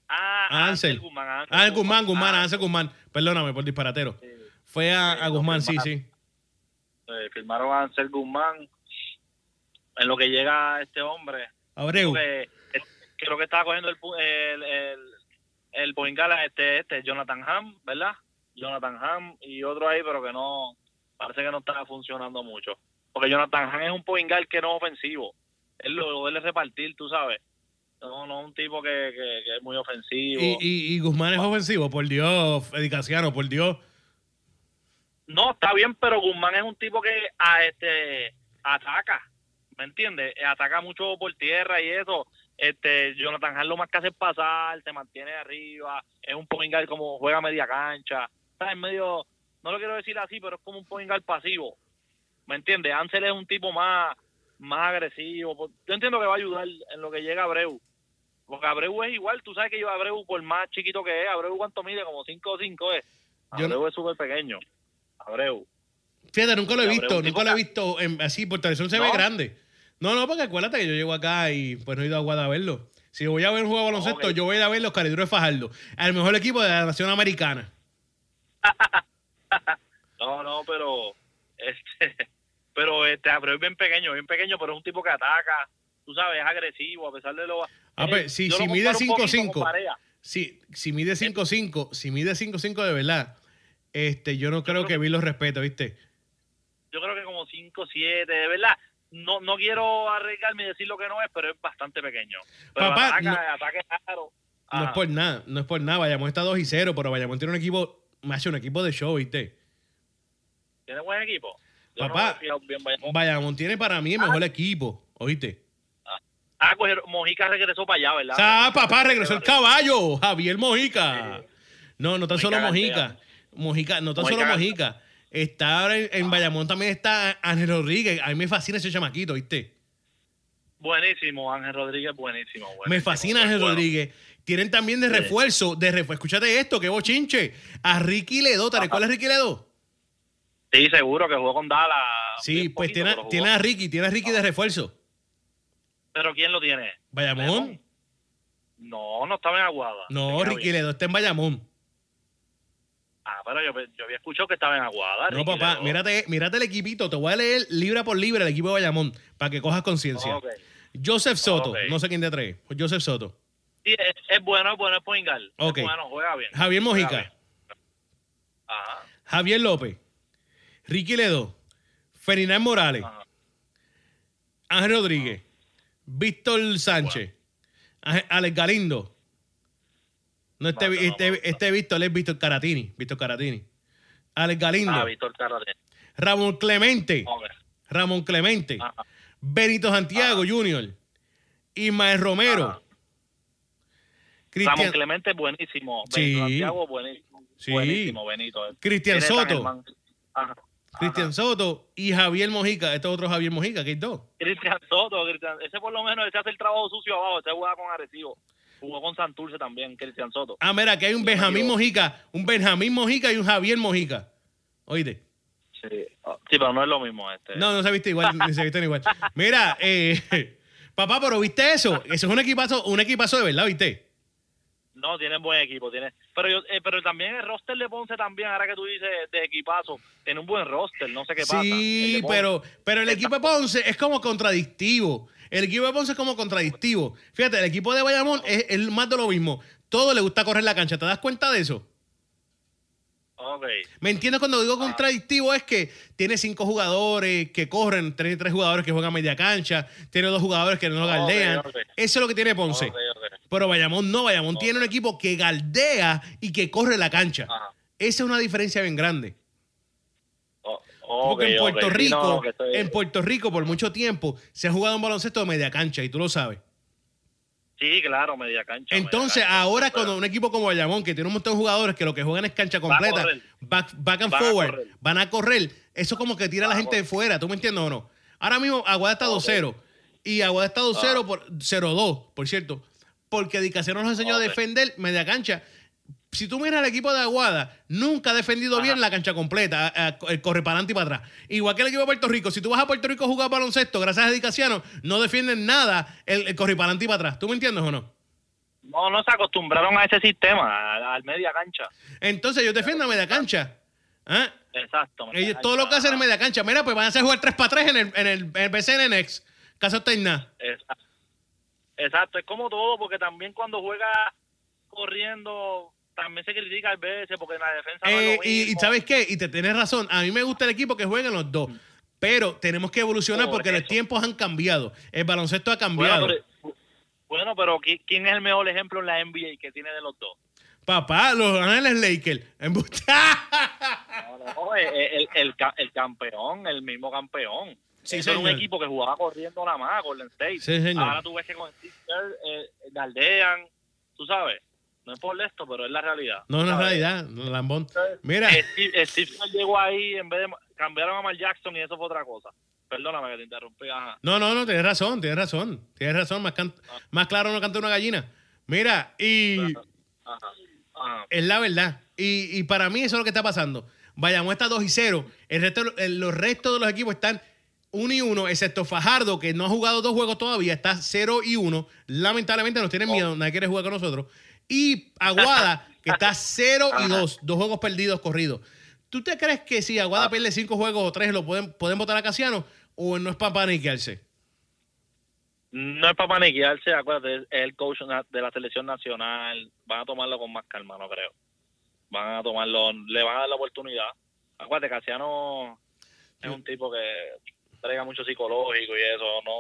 ah, A Ansel. Guzmán. a Ah, Guzmán, Guzmán, a Ansel Guzmán. Perdóname por disparatero. sí. Fue a, a Guzmán, sí, sí. Eh, firmaron a Ansel Guzmán en lo que llega este hombre. Abreu. Que, creo que estaba cogiendo el, el, el, el point guard, este, este, Jonathan Ham, ¿verdad? Jonathan Ham y otro ahí, pero que no, parece que no está funcionando mucho. Porque Jonathan Ham es un point guard que no es ofensivo. Él lo lo duele repartir, tú sabes. No, no un tipo que, que, que es muy ofensivo. Y, y, y Guzmán es ofensivo, por Dios, Edicaciano, por Dios. No, está bien, pero Guzmán es un tipo que a este ataca, ¿me entiendes? Ataca mucho por tierra y eso. Este Jonathan Hart lo más que hace es pasar, te mantiene arriba, es un point guard como juega media cancha. Está en medio, no lo quiero decir así, pero es como un point guard pasivo. ¿Me entiendes? Ansel es un tipo más más agresivo. Yo entiendo que va a ayudar en lo que llega Abreu. Porque Abreu es igual, tú sabes que yo Abreu, por más chiquito que es, Abreu cuánto mide, como 5 o 5 es. Yo no- Abreu es súper pequeño. Abreu. Fíjate, nunca lo he Abreu, visto, nunca lo he visto en- así, por televisión se ¿No? ve grande. No, no, porque acuérdate que yo llego acá y pues no he ido a Aguada a verlo. Si voy a ver un juego de baloncesto, yo voy a ir a ver los cariduros de Fajardo, al mejor equipo de la nación americana. No, no, pero este, pero este Abreu es bien pequeño, bien pequeño, pero es un tipo que ataca, tú sabes, es agresivo a pesar de lo. Ah, eh, pues, si- yo si mide comparo un poquito 5'5". con Barea. Si, si mide 5'5", si mide 5'5 de verdad, este, yo no creo creo que vi los respeto, ¿viste? Yo creo que como 5 7, de verdad. No no quiero arriesgarme y decir lo que no es, pero es bastante pequeño. Pero Papá, ataca, no- ataca es raro. No es por nada, no es por nada. Bayamón está 2 y 0, pero Bayamón tiene un equipo, macho, un equipo de show, ¿viste? Tiene buen equipo. Yo Papá, no me bien, Bayamón. Bayamón tiene para mí el mejor equipo, ¿oíste? Ah, pues Mojica regresó para allá, ¿verdad? Ah, papá, regresó el caballo, Javier Mojica. No, no tan solo Mojica Mojica. Mojica, no tan Mojica solo. Mojica. Está ahora en, en Bayamón también está Ángel Rodríguez. A mí me fascina ese chamaquito, ¿viste? Buenísimo, Ángel Rodríguez, buenísimo. Me buenísimo, fascina muy Ángel bueno. Rodríguez. Tienen también de refuerzo, de refuerzo. Escúchate esto, qué bochinche. A Ricky Ledo, ¿te recuerdas Ricky Ledo? Sí, seguro que jugó con Dallas. Sí, pues poquito, tiene, tiene a Ricky, tiene a Ricky de refuerzo. ¿Pero quién lo tiene? Bayamón. No, no estaba en Aguada. No, Ricky bien. Ledo está en Bayamón. Ah, pero yo, yo había escuchado que estaba en Aguada. No, Ricky papá, Ledo. mírate, mírate el equipito. Te voy a leer libra por libra el equipo de Bayamón para que cojas conciencia. Joseph Soto, no sé quién te trae. Joseph Soto. Sí, es, es bueno, es bueno, es point guard. Ok. Es bueno, juega bien. Javier Mojica. bien. Ajá, Javier López. Ricky Ledo. Ferdinand Morales. ajá. Ángel Rodríguez. Víctor Sánchez. Alex Galindo. No, este, No, no, este, no, no. este Víctor es Víctor Caratini. Víctor Caratini. Alex Galindo. Ah, Víctor. Ramón Clemente. Ramón Clemente. Ajá. Benito Santiago. Jr. Ismael Romero. Ajá. Cristian, Ramón Clemente es buenísimo. Sí. Benito Santiago, buenísimo. Sí. Buenísimo, Benito. Cristian Soto. Ajá. Cristian. Soto y Javier Mojica. Este es otro Javier Mojica, que hay dos. Cristian Soto, Cristian, ese por lo menos ese hace el trabajo sucio abajo, ese juega con Arecibo. Jugó con Santurce también, Cristian Soto. Ah, mira, que hay un Benjamín. Mojica, un Benjamín Mojica y un Javier Mojica. Oíste. Sí. Ah, sí, pero no es lo mismo este. No, no se viste igual, ni se visten igual. Mira, eh, papá, pero ¿viste eso? Eso es un equipazo, un equipazo de verdad, ¿viste? No, tienen buen equipo, tiene. Pero yo, eh, pero también el roster de Ponce también, ahora que tú dices de equipazo, tiene un buen roster, no sé qué pasa. Sí, pero, pero el equipo de Ponce es como contradictivo. El equipo de Ponce es como contradictivo. Fíjate, el equipo de Bayamón es, es más de lo mismo. Todo le gusta correr la cancha. ¿Te das cuenta de eso? Ok. ¿Me entiendes cuando digo contradictivo? Es que tiene cinco jugadores que corren, tiene tres jugadores que juegan media cancha, tiene dos jugadores que no galdean. ok. Eso es lo que tiene Ponce. Pero Bayamón no, Bayamón tiene un equipo que galdea y que corre la cancha. Ajá. Esa es una diferencia bien grande. Porque en Puerto Rico, no, que estoy- en Puerto Rico por mucho tiempo se ha jugado un baloncesto de media cancha y tú lo sabes. Sí, claro, media cancha. Entonces, media cancha, ahora pero- cuando un equipo como Bayamón, que tiene un montón de jugadores que lo que juegan es cancha completa, back, back and Van forward, van a correr, eso como que tira a la gente de fuera, ¿tú me entiendes o no? Ahora mismo Aguada está Ok. 2-0 y Aguada está 2-0 Ah. por 0-2, por cierto. Porque Dicasio nos enseñó a defender media cancha. Si tú miras al equipo de Aguada, nunca ha defendido bien la cancha completa, a- a- el corre para adelante y para atrás. Igual que el equipo de Puerto Rico, si tú vas a Puerto Rico a jugar baloncesto, gracias a Dicasiano, no defienden nada el, el corre para adelante y para atrás. ¿Tú me entiendes o no? No, no se acostumbraron a ese sistema, al, media cancha. Entonces ellos defienden media cancha. ¿Ah? Exacto. Ellos, todo lo que hacen es media cancha. Mira, pues van a hacer jugar 3 para 3 en el, en el, en el BCN Next. Exacto. Exacto, es como todo, porque también cuando juega corriendo, también se critica a veces, porque en la defensa no es Eh, lo y, y mismo. ¿sabes qué? Y te tienes razón. A mí me gusta el equipo que jueguen los dos. Pero tenemos que evolucionar Por porque los tiempos han cambiado. El baloncesto ha Bueno, cambiado. pero, bueno, pero ¿qui- ¿quién es el mejor ejemplo en la NBA que tiene de los dos? Papá, los Ángeles Lakers. No, no, el, el, el campeón, el mismo campeón. Sí, Eso era un equipo que jugaba corriendo nada más, Golden State. Sí, señor. Ahora tú ves que con Steve eh, galdean, tú sabes. No es por esto, pero es la realidad. no, es ¿sabes? realidad. Lambón. Mira, Steve, Steve Kerr llegó ahí en vez de cambiaron a Mal Jackson y eso fue otra cosa. Perdóname que te interrumpí. Ajá. no, no, no, tienes razón, tienes razón. Tienes razón, más, can- más claro no canta una gallina. Mira, y Ajá. Ajá. es la verdad. Y, y para mí eso es lo que está pasando. Vayamos está 2 y 0. El resto, el- los restos de los equipos están 1 y 1, excepto Fajardo, que no ha jugado dos juegos todavía, está 0 y 1. Lamentablemente nos tienen miedo, nadie quiere jugar con nosotros. Y Aguada, que está 0 y 2, dos juegos perdidos corridos. ¿Tú te crees que si Aguada pierde 5 juegos o 3, lo pueden, pueden votar a Casiano? ¿O no es para paniquearse? No es para paniquearse, acuérdate, es el coach de la selección nacional. Van a tomarlo con más calma, no creo. Van a tomarlo, le van a dar la oportunidad. Acuérdate, Casiano es un tipo que traiga mucho psicológico y eso, no.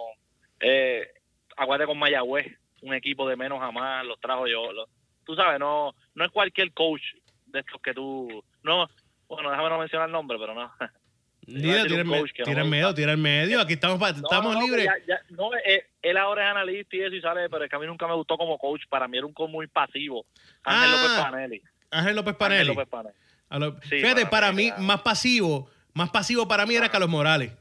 Eh, acuérdate con Mayagüez, un equipo de menos a más, los trajo yo. lo- tú sabes, no no es cualquier coach de estos que tú. No, bueno, déjame no mencionar el nombre, pero no. Tira, me- no tira medio, tira el medio. Aquí estamos, pa- No, estamos no, libres. ya- ya- no, eh, él ahora es analista y eso y sale, pero es que a mí nunca me gustó como coach. Para mí era un coach muy pasivo. Ángel Ah, López Panelli. Ángel López Ángel Panelli. López Panelli. A lo- Sí, fíjate, para, para mí, mí era- más pasivo, más pasivo para mí era Carlos Morales.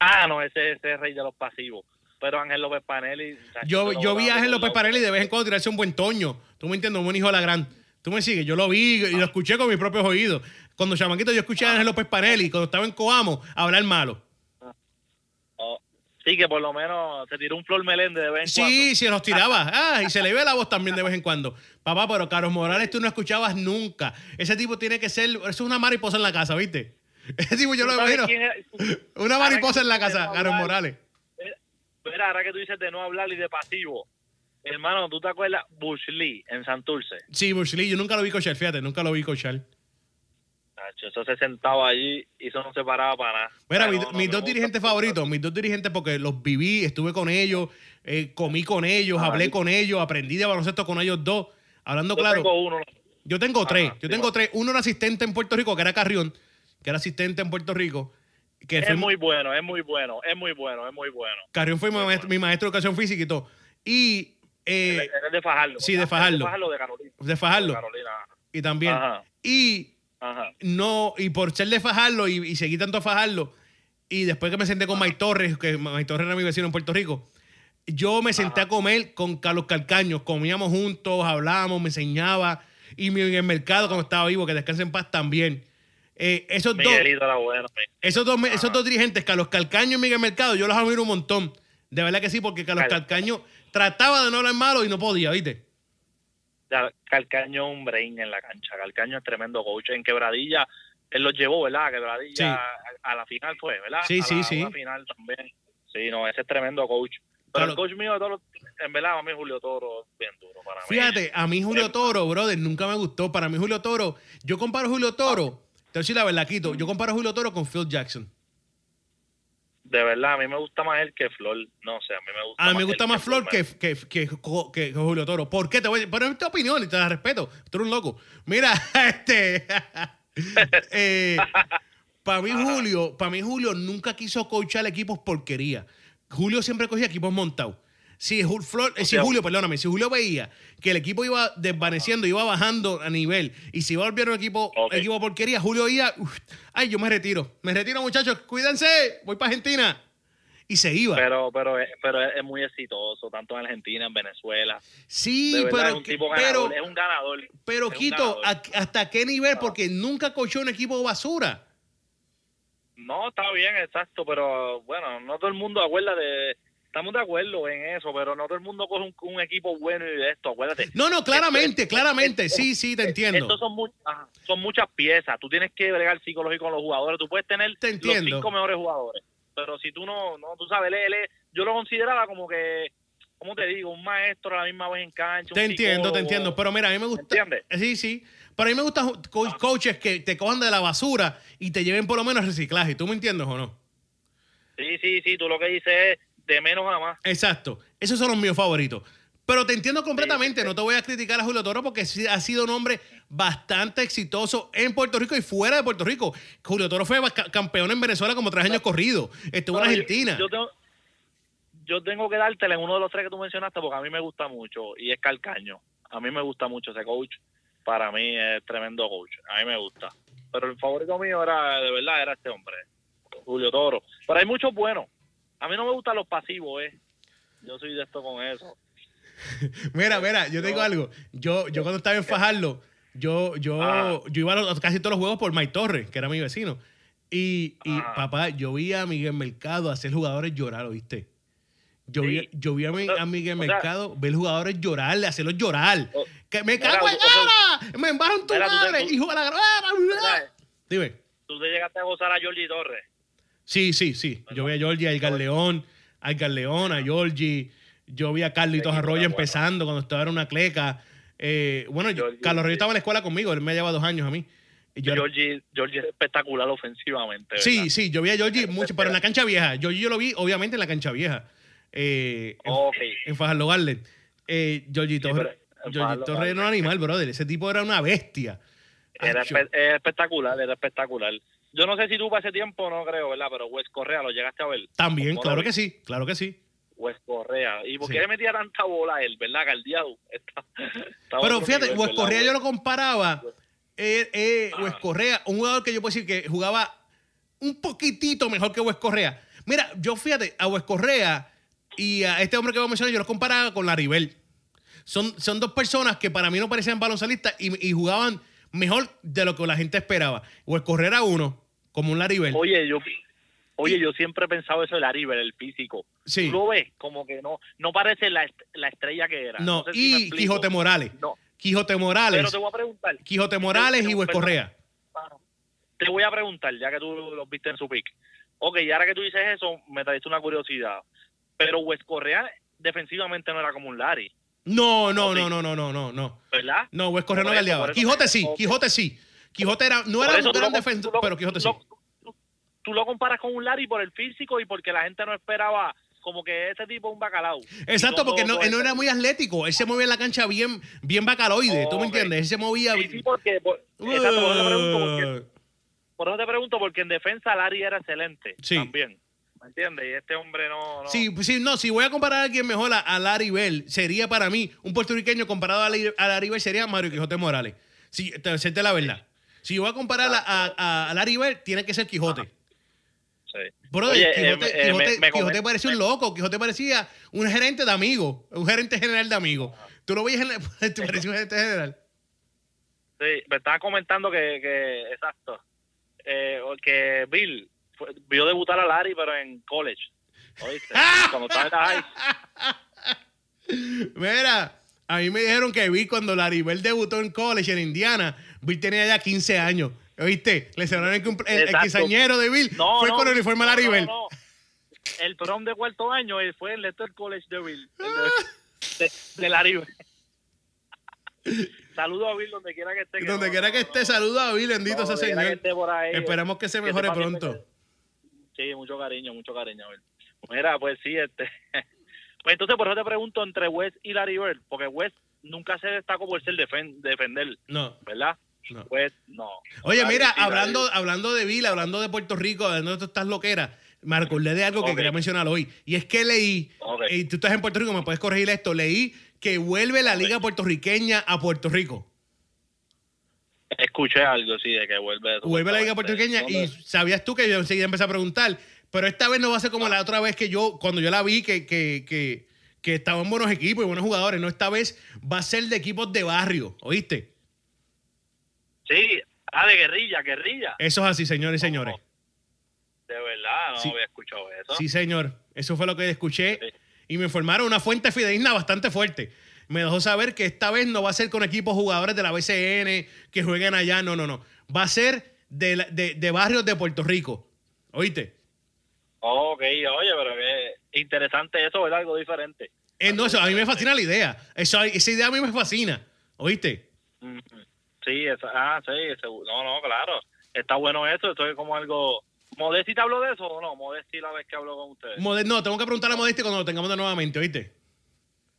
Ah, no, ese, ese es rey de los pasivos. Pero Ángel López Panelli. Yo, yo vi a Ángel López Panelli de vez en cuando tirarse un buen toño. Tú me entiendes, un buen hijo de la gran. Tú me sigues, yo lo vi y lo escuché con mis propios oídos. Cuando chamaquito yo escuché a Ángel López Panelli, cuando estaba en Coamo, hablar malo. Sí, que por lo menos se tiró un Flor Meléndez de vez en Sí, se los tiraba. Ah, y se le ve la voz también de vez en cuando. Papá, pero Carlos Morales tú no escuchabas nunca. Ese tipo tiene que ser, eso es una mariposa en la casa, ¿viste? Ese tipo yo ¿Tú lo sabes veo. quién es? Una mariposa en la casa, hablar, Morales. Mira, ahora que tú dices de no hablar y de pasivo. Hermano, ¿tú te acuerdas? Bush Lee en Santurce. Sí, Bruce Lee, yo nunca lo vi cochar, fíjate, nunca lo vi cochar. Nacho, Eso se sentaba allí y eso no se paraba para nada. Mira, Ah, mis, no, dos dirigentes favoritos, mis dos dirigentes porque los viví, estuve con ellos, eh, comí con ellos, Ah, hablé con ellos, aprendí de baloncesto con ellos dos. Hablando Yo claro, tengo uno. yo tengo tres, Ajá, yo sí, tengo bueno. tres. Uno era asistente en Puerto Rico, que era Carrión, que era asistente en Puerto Rico. Que Es fue- muy bueno, es muy bueno, es muy bueno, es muy bueno. Carrión fue mi maestro, mi maestro de educación física y todo. Y eh, Él de Fajardo. sí, de. Fajardo. De Fajardo de Carolina. de Fajardo. De Carolina. y también. Ajá. Y Ajá. no, y por ser de Fajardo y, y seguir tanto a Fajardo, y después que me senté con May Torres, que May Torres era mi vecino en Puerto Rico, yo me senté a comer con Carlos Calcaños, comíamos juntos, hablábamos, me enseñaba, y en el mercado cuando estaba vivo, que descanse en paz también. Eh, esos dos, esos dos, esos dos dirigentes, Carlos Calcaño y Miguel Mercado, yo los admiro un montón. De verdad que sí, porque Carlos Cal- Calcaño trataba de no hablar malo y no podía, ¿viste? Calcaño es un brain en la cancha. Calcaño es tremendo coach. En Quebradilla, él los llevó, ¿verdad? Quebradilla Sí. a, a la final fue, ¿verdad? Sí, a sí, la, sí. una final también. Sí, no, ese es tremendo coach. Pero Claro. el coach mío de todos los- en verdad, a mí Julio Toro es bien duro para mí. Fíjate, a mí Julio Toro, brother, nunca me gustó. Para mí Julio Toro, yo comparo a Julio Toro, te voy a decir la verdad, Quito, yo comparo a Julio Toro con Phil Jackson. De verdad, a mí me gusta más él que Flor. No sé, a mí me gusta A mí me gusta más Flor que, que, que, que- Julio Toro. ¿Por qué? Te voy a Pero es tu opinión y te la respeto. Tú eres un loco. Mira, este. para mí, Julio, para mí, Julio nunca quiso coachar equipos porquería. Julio siempre cogía equipos montados. Si, Jul- Flor- eh, si Julio, perdóname, si Julio veía que el equipo iba desvaneciendo, iba bajando a nivel y si iba a volver un equipo, Ok. equipo porquería, Julio iba, "Uf, ay, yo me retiro, me retiro muchachos, cuídense, voy para Argentina. y se iba. Pero, pero, pero es, muy exitoso, tanto en Argentina, en Venezuela. sí, De verdad, pero, es un tipo pero, ganador, es un ganador. pero Quito, ganador. ¿a- ¿hasta qué nivel? Porque nunca coachó un equipo basura. No, está bien, exacto, pero bueno, no todo el mundo, acuérdate, estamos de acuerdo en eso, pero no todo el mundo coge un, un equipo bueno y de esto, acuérdate. No, no, claramente, claramente. Sí, sí, te entiendo. Estos son, mu- ajá, son muchas piezas, tú tienes que bregar psicológico con los jugadores, tú puedes tener Te los cinco mejores jugadores, pero si tú no, no tú sabes, él, yo lo consideraba como que, ¿cómo te digo? Un maestro a la misma vez en cancha. Te un entiendo, te entiendo. Pero mira, a mí me gusta. entiendes? Sí, sí. Pero a mí me gustan Ah. co- coaches que te cojan de la basura y te lleven por lo menos reciclaje. ¿Tú me entiendes o no? Sí, sí, sí, tú lo que dices es de menos a más. Exacto. Esos son los míos favoritos. Pero te entiendo completamente. No te voy a criticar a Julio Toro porque ha sido un hombre bastante exitoso en Puerto Rico y fuera de Puerto Rico. Julio Toro fue ca- campeón en Venezuela como tres años corridos. Estuvo en yo- Argentina. Yo, tengo, yo tengo que dártela en uno de los tres que tú mencionaste porque a mí me gusta mucho y es Calcaño. A mí me gusta mucho ese coach. Para mí es tremendo coach. A mí me gusta. Pero el favorito mío era, de verdad, era este hombre, Julio Toro. Pero hay muchos buenos. A mí no me gustan los pasivos, ¿eh? Yo soy de esto con eso. Mira, mira, yo te digo algo. Yo, yo cuando estaba en Fajardo, yo, yo, Ah. yo iba a los- casi todos los juegos por Mike Torres, que era mi vecino. Y, y Ah. papá, yo vi a Miguel Mercado hacer jugadores llorar, ¿oíste? Yo, vi, yo vi a, mi- a Miguel O sea- Mercado ver jugadores llorar, hacerlos llorar. O- que me cago en nada, me embarran tu Mira, madre, tú- hijo de la gran. Dime. Tú te llegaste a gozar a Jordi Torres. Sí, sí, sí. Yo vi a Georgie, a Edgar León, a Edgar León, a Georgie. Yo vi a Carlitos Arroyo empezando cuando estaba en una cleca. Eh, bueno, yo- Georgie, Carlos Arroyo estaba en la escuela conmigo, él me lleva dos años a mí. Y yo- Jordi, Jordi es espectacular ofensivamente. ¿verdad? sí, sí, yo vi a Georgie mucho, pero en la cancha vieja. Georgie yo lo vi, obviamente, en la cancha vieja. Eh, en, Ok. en Fajardo Garden. Eh, Georgie Torres, en Georgie Torres era un animal, brother. Ese tipo era una bestia. Era espe- era espectacular, era espectacular. Yo no sé si tú para ese tiempo, no creo, ¿verdad? Pero Wes Correa, ¿lo llegaste a ver? También, ¿Cómo claro que sí, claro que sí. Wes Correa. ¿Y por Sí. qué le metía tanta bola a él, verdad? Caldeado. Pero fíjate, nivel, Wes ¿verdad, Correa yo lo comparaba. Eh, eh, Ah. Wes Correa, un jugador que yo puedo decir que jugaba un poquitito mejor que Wes Correa. Mira, yo fíjate, a Wes Correa y a este hombre que voy a mencionar, yo los comparaba con Laribel. Son, son dos personas que para mí no parecían baloncelistas y, y jugaban mejor de lo que la gente esperaba. Wes Correa era uno, como un Laribel. Oye, yo oye, yo siempre he pensado eso de Laribel, el físico. Sí. Tú lo ves como que no no parece la, est- la estrella que era. No, sé y. Quijote Morales. No, Quijote pero Morales. te voy a preguntar. Quijote Morales y Pero- perdón. Correa. Te voy a preguntar, ya que tú los viste en su pick. Ok, y ahora que tú dices eso, me trajiste una curiosidad. Pero Wes Correa defensivamente no era como un Larry, No, no, no, no, no, no, no, no. ¿verdad? No, Wes Correa no por eso- Quijote sí. Quijote sí. Quijote era, no era un gran defensor, pero Quijote sí. tú lo- tú- tú lo comparas con un Larry por el físico y porque la gente no esperaba como que ese tipo es un bacalao. Exacto, porque no, él no era muy atlético. Él se movía en la cancha bien, bien bacaloide. ¿Tú me entiendes? Él se movía. Sí, sí, porque, por- exacto, por eso te pregunto, porque, Uh, por eso te pregunto, porque en defensa Larry era excelente Sí. también. ¿Me entiendes? Y este hombre no... no. Sí, sí, no, si voy a comparar a alguien mejor a, a Larry Bell, sería para mí un puertorriqueño comparado a, Larry- a Larry Bell sería Mario Quijote Morales. Sí, te decirte la verdad. Si yo voy a comparar a, a- a Larry Bell, tiene que ser Quijote. Sí. Brother, Oye, eh, Quijote, eh, Quijote- me- me Quijote comen- parecía un loco, Quijote parecía un gerente de amigos, un gerente general de amigos. Tú lo veías en la, te parecía un gerente general. Sí, me estaba comentando que, que exacto, eh, que Bill fue- vio debutar a Larry, pero en college. ¿Oíste? Cuando estaba en la high. Mira, a mí me dijeron que Bill cuando Larry Bell debutó en college en Indiana, Bill tenía ya 15 años. ¿Oíste? Le cerraron el, el, el quinceañero de Bill. No, fue no, con el uniforme no, Larry no. El prom de cuarto año él fue el Lester College de Bill. De, de, de Larry Bell. Saludo a Bill donde quiera que esté. Donde quiera que esté, saluda a Bill, bendito que señor. esté por ahí, Esperamos que se mejore que pronto. Sí, mucho cariño, mucho cariño. Bill. Mira, pues sí, este. Pues entonces por eso te pregunto entre West y Larry Bird, porque West nunca se destacó por ser defen- defender, No, ¿verdad? No. West no. Oye, mira, hablando, hablando de Bill, hablando de Puerto Rico, hablando de todas estas loqueras, me acordé de algo que quería mencionar hoy. Y es que leí, y tú estás en Puerto Rico, me puedes corregir esto, leí que vuelve la liga puertorriqueña a Puerto Rico. Escuché algo, sí, de que vuelve. Vuelve la liga puertorriqueña y ¿Dónde? sabías tú que yo enseguida empecé a preguntar, Pero esta vez no va a ser como la otra vez que yo, cuando yo la vi, que, que, que, que estaban buenos equipos y buenos jugadores. No, esta vez va a ser de equipos de barrio, ¿oíste? Sí, ah, de guerrilla, guerrilla. Eso es así, señores y señores. De verdad, no Sí. había escuchado eso. Sí, señor. Eso fue lo que escuché. Sí. Y me informaron una fuente fidedigna bastante fuerte. Me dejó saber que esta vez no va a ser con equipos jugadores de la BCN que jueguen allá. No, no, no. Va a ser de, la- de, de barrios de Puerto Rico. ¿Oíste? Ok, oye, pero que interesante eso, es algo diferente. Eh, no, eso, a mí me fascina la idea. Eso, esa idea a mí me fascina. ¿Oíste? Ujú. Sí, esa, ah, sí, ese- no, no, claro. Está bueno eso, esto es como algo... ¿Modesti te habló de eso o no? Modesti la vez que habló con ustedes. Mode- no, tengo que preguntarle a Modesti cuando lo tengamos de nuevamente, ¿oíste?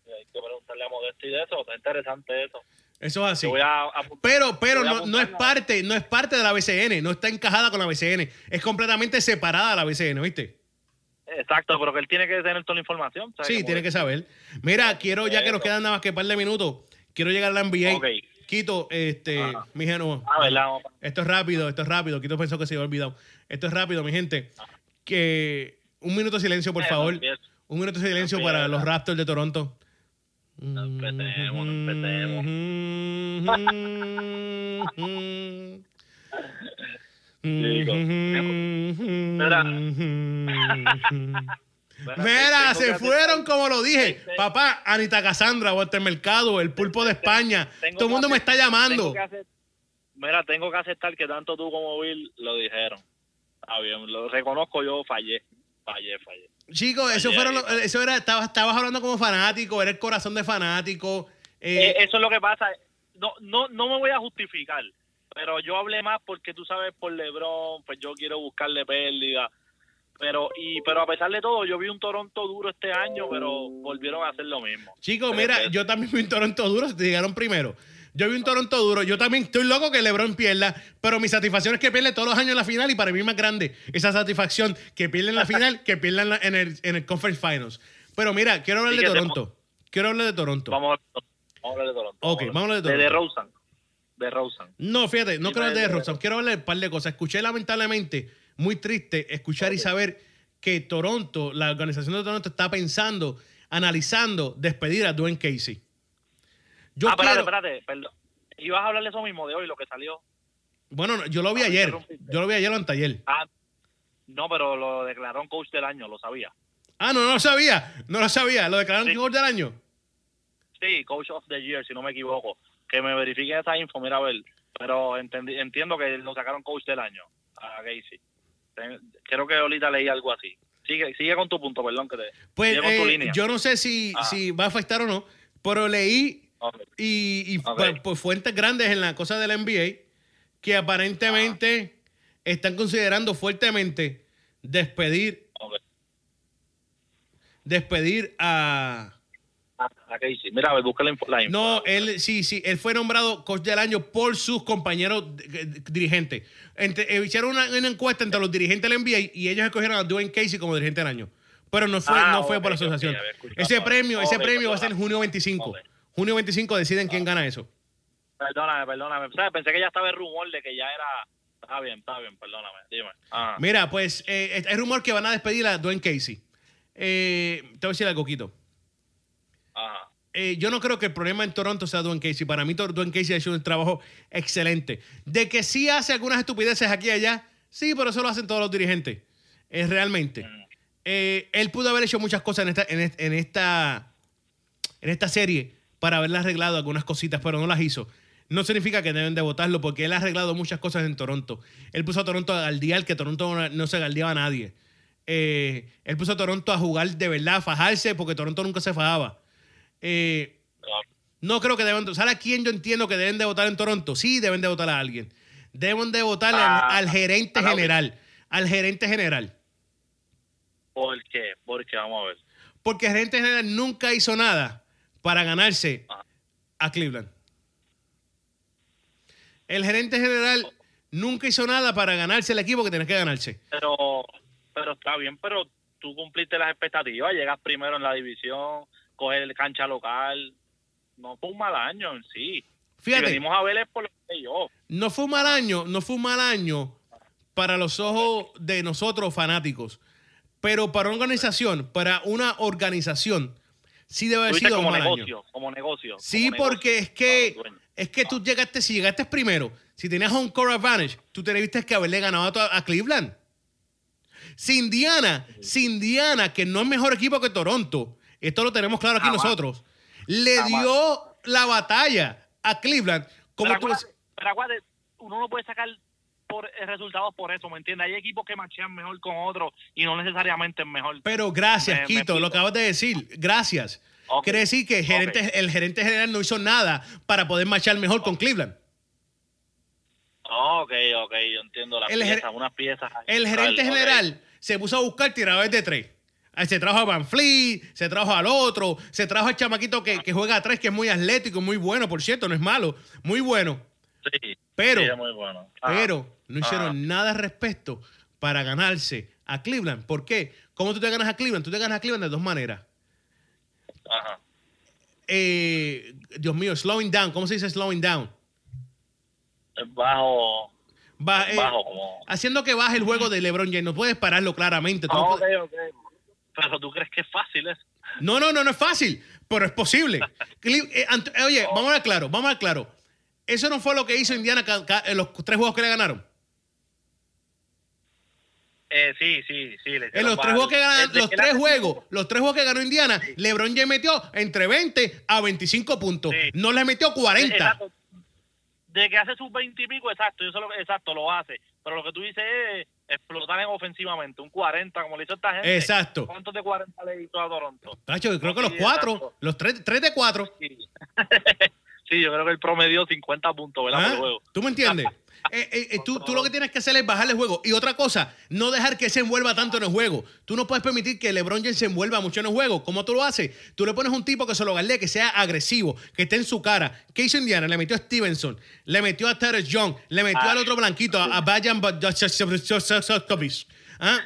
Hay que preguntarle a Modesti de eso, está interesante eso. Eso es así. A Pero, pero no, no es parte, no es parte de la BCN, no está encajada con la BCN, es completamente separada la BCN, ¿viste? Exacto, pero que él tiene que tener toda la información. ¿sabes? Sí, tiene que saber. Mira, quiero, ya que nos quedan nada más que un par de minutos, quiero llegar a la NBA. Ok. Quito, este, Ajá. mi gente, Ah, esto es rápido, esto es rápido. Quito pensó que se había olvidado. Esto es rápido, mi gente. Que un minuto de silencio, por Eh, favor. Un minuto de silencio No para los Raptors de Toronto. No empecemos, no empecemos. Chico. Mira. Se fueron como lo dije. Papá, Anita Cassandra, Walter Mercado, el pulpo de España. Tengo Todo el mundo me está llamando. Mira, tengo que aceptar que tanto tú como Bill lo dijeron. Está bien, lo reconozco, yo fallé. Fallé, fallé. Chicos, eso fueron lo- eso era, estabas, estabas hablando como fanático, era el corazón de fanático. eh, Eh, eso es lo que pasa. No, no, no me voy a justificar, pero yo hablé más porque tú sabes por LeBron, pues yo quiero buscarle pérdida. Pero y pero a pesar de todo, yo vi un Toronto duro este año, pero volvieron a hacer lo mismo. Chicos, mira, yo también vi un Toronto duro, se te llegaron primero. Yo vi un Toronto duro, yo también estoy loco que LeBron pierda, pero mi satisfacción es que pierde todos los años en la final y para mí más grande esa satisfacción que pierde en la final que pierde en, el, en el Conference Finals. Pero mira, quiero hablar de Toronto. Quiero hablar de Toronto. Vamos a, hablar de Toronto. Ok, vamos a hablar de De, de Toronto. Rosen. De Rosen. No, fíjate, no quiero hablar de Robson, quiero hablar de un par de cosas. Escuché lamentablemente, muy triste, escuchar y saber que Toronto, la organización de Toronto está pensando, analizando despedir a Dwayne Casey. Yo ah, espérate, quiero- espérate, perdón. Ibas a hablar de eso mismo de hoy, lo que salió. Bueno, no, yo lo vi Ah, ayer. Yo lo vi ayer o anteayer. Ah, no, pero lo declaró un coach del año, lo sabía. Ah, no, no lo sabía. No lo sabía. ¿Lo declararon Sí. jugador del año? Sí, coach of the year, si no me equivoco. Que me verifiquen esa info, mira a ver. Pero entendí- entiendo que lo sacaron coach del año a Casey. Creo que ahorita leí algo así. Sigue, sigue con tu punto, perdón que te. Pues sigue con tu eh, línea. yo no sé si, Ah. si va a afectar o no, pero leí y, por, por fuentes grandes en la cosa del NBA que aparentemente están considerando fuertemente despedir despedir a Mira, a ver, busca la info. la info. no él sí sí él fue nombrado coach del año por sus compañeros eh, dirigentes Entre- eh, hicieron una, una encuesta entre los dirigentes del NBA y ellos escogieron a Dwayne Casey como dirigente del año pero no fue Ah, no fue por ok, asociación ese premio ese premio va a ser en junio 25 Ok. junio 25 deciden quién gana eso Perdóname, perdóname. ¿Sabes? Pensé que ya estaba el rumor de que ya era. Está bien, está bien, perdóname. Dime. Ah. Mira, pues eh, hay rumor que van a despedir a Dwayne Casey. Eh, te voy a decir algo, Coquito. Ajá. Eh, yo no creo que el problema en Toronto sea Dwayne Casey. Para mí, Dwayne Casey ha hecho un trabajo excelente. De que sí hace algunas estupideces aquí y allá, sí, pero eso lo hacen todos los dirigentes. Es realmente. Mm. Eh, él pudo haber hecho muchas cosas en esta, en, est- en esta, en esta serie para haberle arreglado algunas cositas, pero no las hizo. No significa que deben de votarlo porque él ha arreglado muchas cosas en Toronto. Él puso a Toronto a galdear, que Toronto no, no se galdeaba a nadie. Eh, él puso a Toronto a jugar de verdad, a fajarse, porque Toronto nunca se fajaba. Eh, Ah, no creo que deben. ¿Sabes a quién yo entiendo que deben de votar en Toronto? Sí, deben de votar a alguien. Deben de votar al- Ah, al gerente general. Al gerente general. ¿Por qué? Porque vamos a ver. Porque el gerente general nunca hizo nada para ganarse Ajá. a Cleveland. El gerente general nunca hizo nada para ganarse el equipo que tenía que ganarse. Pero, pero está bien, pero tú cumpliste las expectativas, llegas primero en la división, coges el cancha local. No fue un mal año en sí. Si venimos a ver es por lo que yo. no fue un mal año, no fue un mal año para los ojos de nosotros fanáticos. Pero para una organización, para una organización, sí debe haber sido un como mal año. negocio, como negocio. Sí, como porque negocio es que es que tú llegaste, si llegaste primero, si tenías home court advantage, tú tuviste que haberle ganado a, a Cleveland. Si Indiana, si Indiana, que no es mejor equipo que Toronto, esto lo tenemos claro aquí Jamás. nosotros, le Jamás. dio la batalla a Cleveland, como Pero tú pero uno no puede sacar por eh, resultados por eso, ¿me entiendes? Hay equipos que machean mejor con otros y no necesariamente es mejor. Pero gracias, Me- me Quito, lo acabas de decir. Gracias. Ok. Quiere decir que el gerente, el gerente general no hizo nada para poder marchar mejor con Cleveland. ok, ok, yo entiendo las El piezas, unas piezas. El gerente general se puso a buscar tiradores de tres. Ah, Se trajo a Van Fleet, se trajo al otro, se trajo al chamaquito que, que juega a tres, que es muy atlético, muy bueno, por cierto, no es malo, muy bueno. Sí, Pero- sí, es muy bueno. Ajá. Pero no hicieron Ajá. nada al respecto para ganarse a Cleveland. ¿Por qué? ¿Cómo tú te ganas a Cleveland? Tú te ganas a Cleveland de dos maneras. Ajá. Eh, Dios mío, slowing down. ¿Cómo se dice slowing down? Es bajo, eh, bajo como... haciendo que baje el juego de LeBron James. No puedes pararlo claramente. Tú no Ah, ok, puedes- ok. Pero tú crees que es fácil eso. No, no, no, no es fácil, pero es posible. Eh, eh, oye, vamos a ver claro, vamos a ver claro. Eso no fue lo que hizo Indiana en los tres juegos que le ganaron. Eh, sí, sí, sí. le En hicieron los tres juegos que ganaron, los tres juegos, los tres juegos que ganó Indiana, LeBron James metió entre 20 a 25 puntos. Sí. No le metió 40. Exacto. De que hace sus 20 y pico, exacto, yo solo, exacto, lo hace. Pero lo que tú dices es explotar en ofensivamente, un 40, como le hizo esta gente. Exacto. ¿Cuántos de 40 le hizo a Toronto? Tacho, yo creo que los cuatro, exacto. los tres, tres de cuatro. Sí. sí, yo creo que el promedio 50 puntos, ¿verdad? ¿Ah? Por juego. ¿Tú me entiendes? Eh, eh, eh, tú, tú lo que tienes que hacer es bajarle el juego. Y otra cosa, no dejar que se envuelva tanto en el juego. Tú no puedes permitir que LeBron James se envuelva mucho en el juego. ¿Cómo tú lo haces? Tú le pones un tipo que se lo galdee, que sea agresivo, que esté en su cara. ¿Qué hizo Indiana? Le metió a Stevenson, le metió a Terrence Young, le metió al otro blanquito, a, a Bajan. ¿Ah?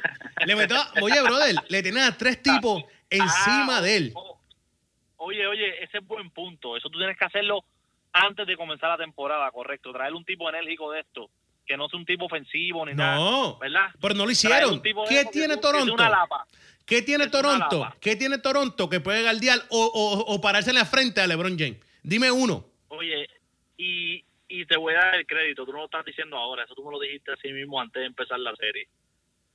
Le metió, a- oye, brother, le tenía a tres tipos encima Ah, de él. oh, Oye, oye, ese es buen punto. Eso tú tienes que hacerlo antes de comenzar la temporada, correcto. Traer un tipo enérgico de esto, que no sea un tipo ofensivo ni nada. No, ¿Verdad? pero no lo hicieron. ¿Qué que tiene que Toronto? una lapa. ¿Qué tiene Es Toronto? ¿Qué tiene Toronto que puede galdear o, o, o pararse en la frente a LeBron James? Dime uno. Oye, y, y te voy a dar el crédito, tú no lo estás diciendo ahora, eso tú me lo dijiste así mismo antes de empezar la serie.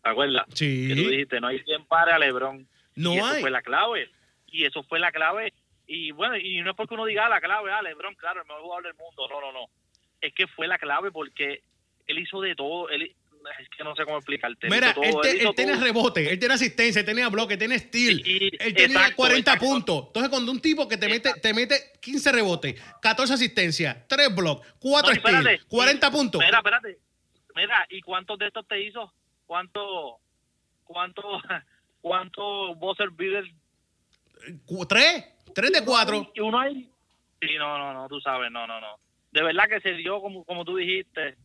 ¿Te acuerdas? Sí. Que tú dijiste, no hay quien pare a LeBron. No y eso hay. fue la clave. Y eso fue la clave. Y bueno, y no es porque uno diga ah, la clave, ah, LeBron, claro, el mejor jugador del mundo. No, no, no. Es que fue la clave porque él hizo de todo. Él, es que no sé cómo explicarte. Mira, hizo él, todo, te- él él tenía todo. rebote, él tenía asistencia, él tenía bloque, él tenía steal, Sí, él tenía exacto, 40 exacto. puntos. Entonces, cuando un tipo que te mete, te mete 15 rebotes, 14 asistencias, 3 blocks, 4 No, y espérate, steals, 40 y- puntos. Mira, espérate. Mira, ¿y cuántos de estos te hizo? ¿Cuánto, cuánto, cuánto buzzer beater? ¿Tres? ¿Tres de cuatro? Y uno ahí. Sí, no, no, no, tú sabes, no, no, no. De verdad que se dio como, como tú dijiste.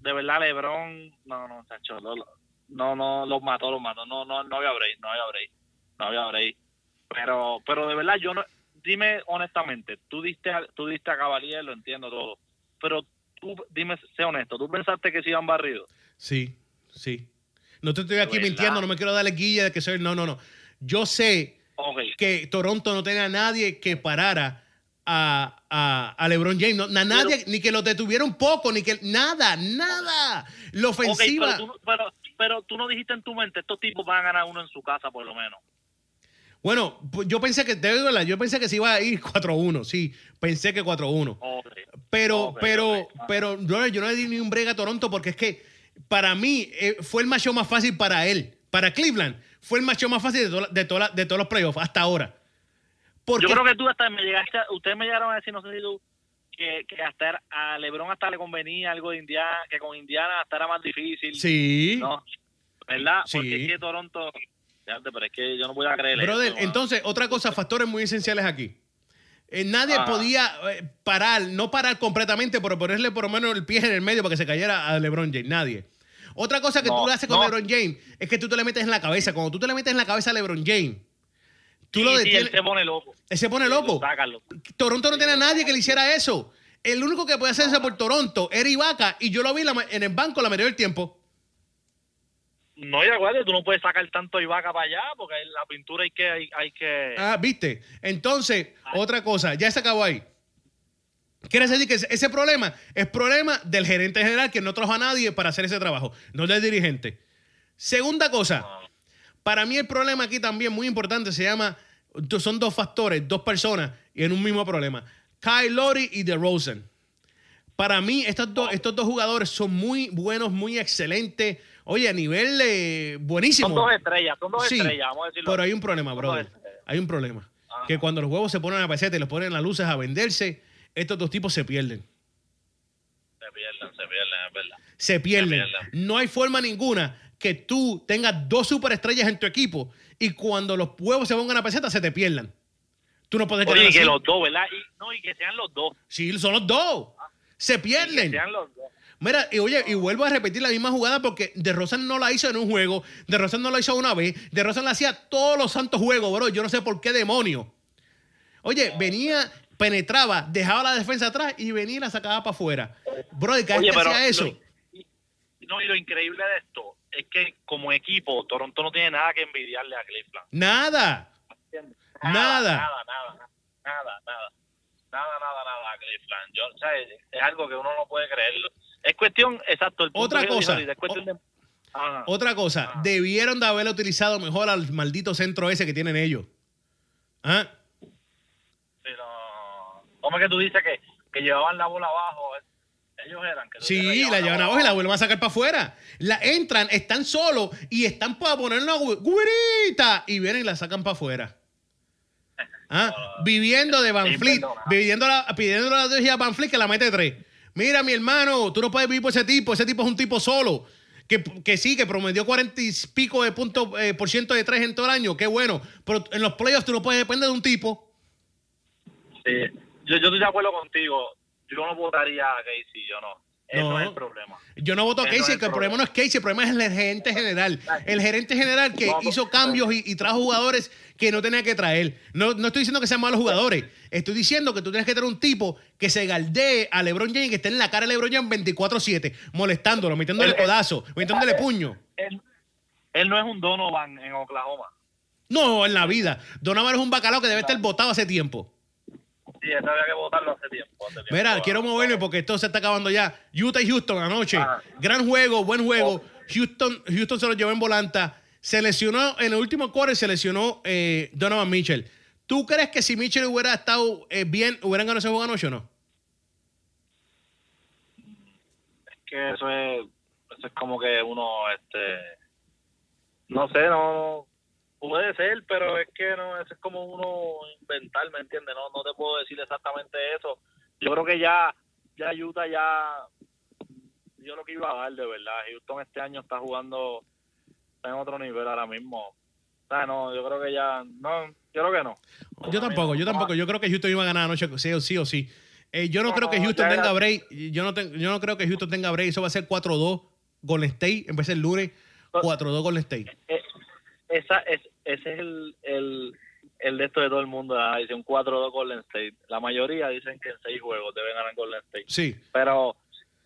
De verdad, LeBron, no, no, chacho, lo- no, no, los mató, los mató. No, no, no había break, no había break, no había break. Pero, pero de verdad, yo no, dime honestamente, tú diste, tú diste a Cavalier, lo entiendo todo. Pero tú, dime, sé honesto, ¿tú pensaste que se iban barridos? Sí, sí. No te estoy aquí mintiendo, no me quiero darle guilla de que soy. No, no, no. Yo sé Que Toronto no tenía a nadie que parara a, a, a LeBron James. No, na- nadie, ni que lo detuviera un poco, ni que nada, nada. La ofensiva. pero, tú, pero, pero tú no dijiste en tu mente, estos tipos van a ganar uno en su casa por lo menos. Bueno, pues yo pensé que, te digo la yo pensé que se iba a ir 4-1, sí, pensé que 4-1. Ok. Pero, pero, ok. pero yo, yo no le di ni un brega a Toronto porque es que para mí eh, fue el macho más fácil para él. Para Cleveland fue el macho más fácil de, la- de, la- de todos los playoffs hasta ahora. Porque, Yo creo que tú hasta me llegaste, ustedes me llegaron a decir, no sé si tú, que, que hasta a LeBron hasta le convenía algo de Indiana, que con Indiana hasta era más difícil. sí. ¿No? ¿Verdad? Sí. Porque es que Toronto, pero es que yo no voy a creer Brother, entonces, otra cosa, factores muy esenciales aquí. Eh, nadie Ajá. podía eh, parar, no parar completamente, pero ponerle por lo menos el pie en el medio para que se cayera a LeBron James. Nadie. Otra cosa que No, tú le haces con no. LeBron James es que tú te le metes en la cabeza. Cuando tú te le metes en la cabeza a LeBron James, tú Sí, lo sí, detienes. él se pone loco. él se pone loco. Sácalo. Toronto no tiene a nadie que le hiciera eso. El único que puede hacer eso por Toronto era Ibaka y yo lo vi en el banco la mayoría del tiempo. No, y acuérdate, tú no puedes sacar tanto vaca para allá porque la pintura hay que... Hay, hay que... Ah, viste. Entonces, otra cosa, ya se acabó ahí. Quiere decir que ese- problema es problema del gerente general que no trajo a nadie para hacer ese trabajo, no del dirigente. Segunda cosa, para mí el problema aquí también muy importante se llama, son dos factores, dos personas y en un mismo problema. Kyle Lowry y DeRozan. Para mí estos dos, estos dos jugadores son muy buenos, muy excelentes. Oye, a nivel eh, buenísimo. Son dos estrellas, son dos Sí, estrellas, vamos a decirlo. pero hay un problema, brother. Hay un problema. Ajá. Que cuando los huevos se ponen a peseta y los ponen las luces a venderse, estos dos tipos se pierden. Se pierden, se pierden, es verdad. Se pierden. pierden. No hay forma ninguna que tú tengas dos superestrellas en tu equipo y cuando los huevos se pongan a peseta se te pierdan. Tú no puedes Oye, y que los dos, ¿verdad? Y, no, y que sean los dos. Sí, son los dos. Se Y que pierden. sean los dos. Mira, y oye, y vuelvo a repetir la misma jugada porque De Rosan no la hizo en un juego, De Rosan no la hizo una vez, De Rosan la hacía todos los santos juegos, bro. Yo no sé por qué demonio. Oye, venía, penetraba, dejaba la defensa atrás y venía y la sacaba para afuera. Bro, pero hacía eso. lo- no, y lo increíble de esto es que como equipo, Toronto no tiene nada que envidiarle a Cleveland. Nada. Nada. Nada, nada, nada, nada, nada, nada, nada, nada a Cleveland. Yo, o sea, es, es algo que uno no puede creerlo. Es cuestión, exacto, el punto Otra que cosa, es cuestión de... Otra cosa, Ah. debieron de haber utilizado mejor al maldito centro ese que tienen ellos. ¿Ah? Sí. ¿Cómo es que tú dices que, que llevaban la bola abajo? Ellos eran. Que tú dices que Sí, la llevan abajo y la vuelven a sacar para afuera. La entran, están solos y están para poner una guirita y vienen y la sacan para afuera. ¿Ah? Viviendo de Van Sí, Fleet, pidiendo la, pidiendo la a Van Fleet que la mete tres. Mira, mi hermano, tú no puedes vivir por ese tipo. Ese tipo es un tipo solo. Que, que sí, que promedió 40 y pico de punto, eh, por ciento de tres en todo el año. Qué bueno. Pero en los playoffs tú no puedes depender de un tipo. Sí. Yo, yo estoy de acuerdo contigo. Yo no votaría a Casey, yo no. Eso No. es el problema. Yo no voto a Ese no Casey, es que el el problema no es Casey, el problema es el gerente general. El gerente general que No, hizo cambios y, y trajo jugadores que no tenía que traer. No, no estoy diciendo que sean malos jugadores. Estoy diciendo que tú tienes que tener un tipo que se galdee a LeBron James y que esté en la cara de LeBron James 24-7, molestándolo, metiéndole El- el- codazo, metiéndole puño. Él, él no es un Donovan en Oklahoma. No, en la vida. Donovan es un bacalao que debe estar botado hace tiempo. Sí, había que votarlo hace tiempo. hace tiempo. Mira, quiero moverme porque esto se está acabando ya. Utah y Houston anoche. Ah. Gran juego, buen juego. Houston, Houston se lo llevó en volanta. Se lesionó en el último quarter, se lesionó eh, Donovan Mitchell. ¿Tú crees que si Mitchell hubiera estado eh, bien, hubieran ganado ese juego anoche o no? Es que eso es, eso es como que uno, este, no sé, no, puede ser, pero es que no, eso es como uno inventar, ¿me entiendes? No, no te puedo decir exactamente eso. Yo creo que ya, ya Utah ya dio lo que iba a dar, de verdad. Houston este año está jugando en otro nivel ahora mismo. O sea, no, yo creo que ya, no, yo creo que no. Yo tampoco, yo tampoco. Yo creo que Houston iba a ganar anoche, sí o sí. O sí. Eh, yo no, No, creo que Houston tenga break. Yo no, ten- yo no creo que Houston tenga break. Eso va a ser 4-2 Golden State. En vez del lunes, 4-2 Golden State. Eh, esa es, ese es el, el, el de esto de todo el mundo. ah, Dice un 4-2 Golden State. La mayoría dicen que en seis juegos deben ganar Golden State. Sí. Pero,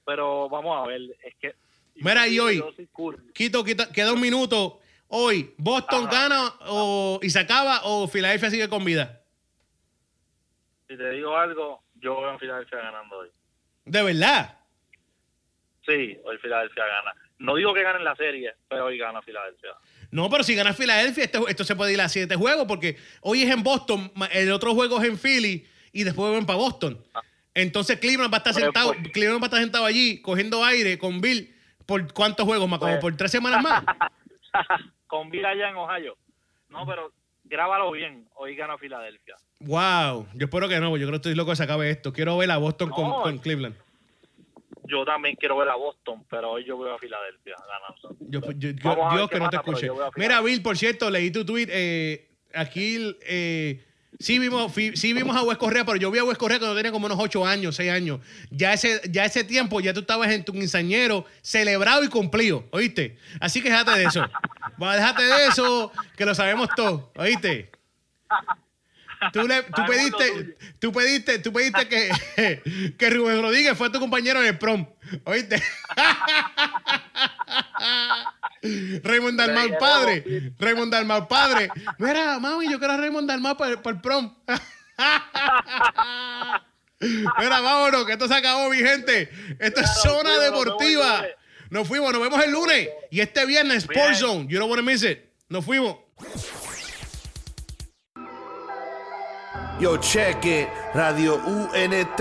pero vamos a ver, es que. Mira, y hoy-. Quito, quita, queda un minuto. Hoy, ¿Boston Ajá. gana o, y se acaba o Filadelfia sigue con vida? Si te digo algo, yo veo a Filadelfia ganando hoy. De verdad. Sí, hoy Filadelfia gana. No digo que ganen la serie, pero hoy gana Filadelfia. No, pero si gana Filadelfia, este- esto se puede ir a siete juegos porque hoy es en Boston, el otro juego es en Philly y después ven para Boston. Entonces Cleveland va a estar sentado, pues- Cleveland va a estar sentado allí cogiendo aire con Bill por cuántos juegos más, como Pues- por tres semanas más. Con Bill allá en Ohio. No, pero grábalo bien. Hoy gana Filadelfia. Wow, yo espero que no, yo creo que estoy loco que se acabe esto. Quiero ver a Boston con Cleveland. Yo también quiero ver a Boston, pero hoy yo veo a Filadelfia ganando. Yo, yo- que no te escuche. voy. Mira, Bill, por cierto, leí tu tweet. eh, aquí eh, sí, vimos, sí vimos a Wes Correa, pero yo vi a Wes Correa cuando tenía como unos 8 años, 6 años. Ya ese, ya ese tiempo, ya tú estabas en tu quinceañero, celebrado y cumplido, ¿oíste? Así que déjate de eso. Déjate de eso, que lo sabemos todos, ¿oíste? Tú, le, tú pediste, tú pediste, tú pediste que, que Rubén Rodríguez fue tu compañero en el prom. ¿Oíste? Raymond Dalmau padre. Raymond Dalmau padre. Mira, mami, yo quiero a Raymond Dalmau para, el- para el prom. Mira, vámonos, que esto se acabó, mi gente. Esto es zona deportiva. Nos fuimos, nos vemos el lunes. Y este viernes, Sport. Zone. You don't want to miss it. Nos fuimos. Yo, check it. Radio UNT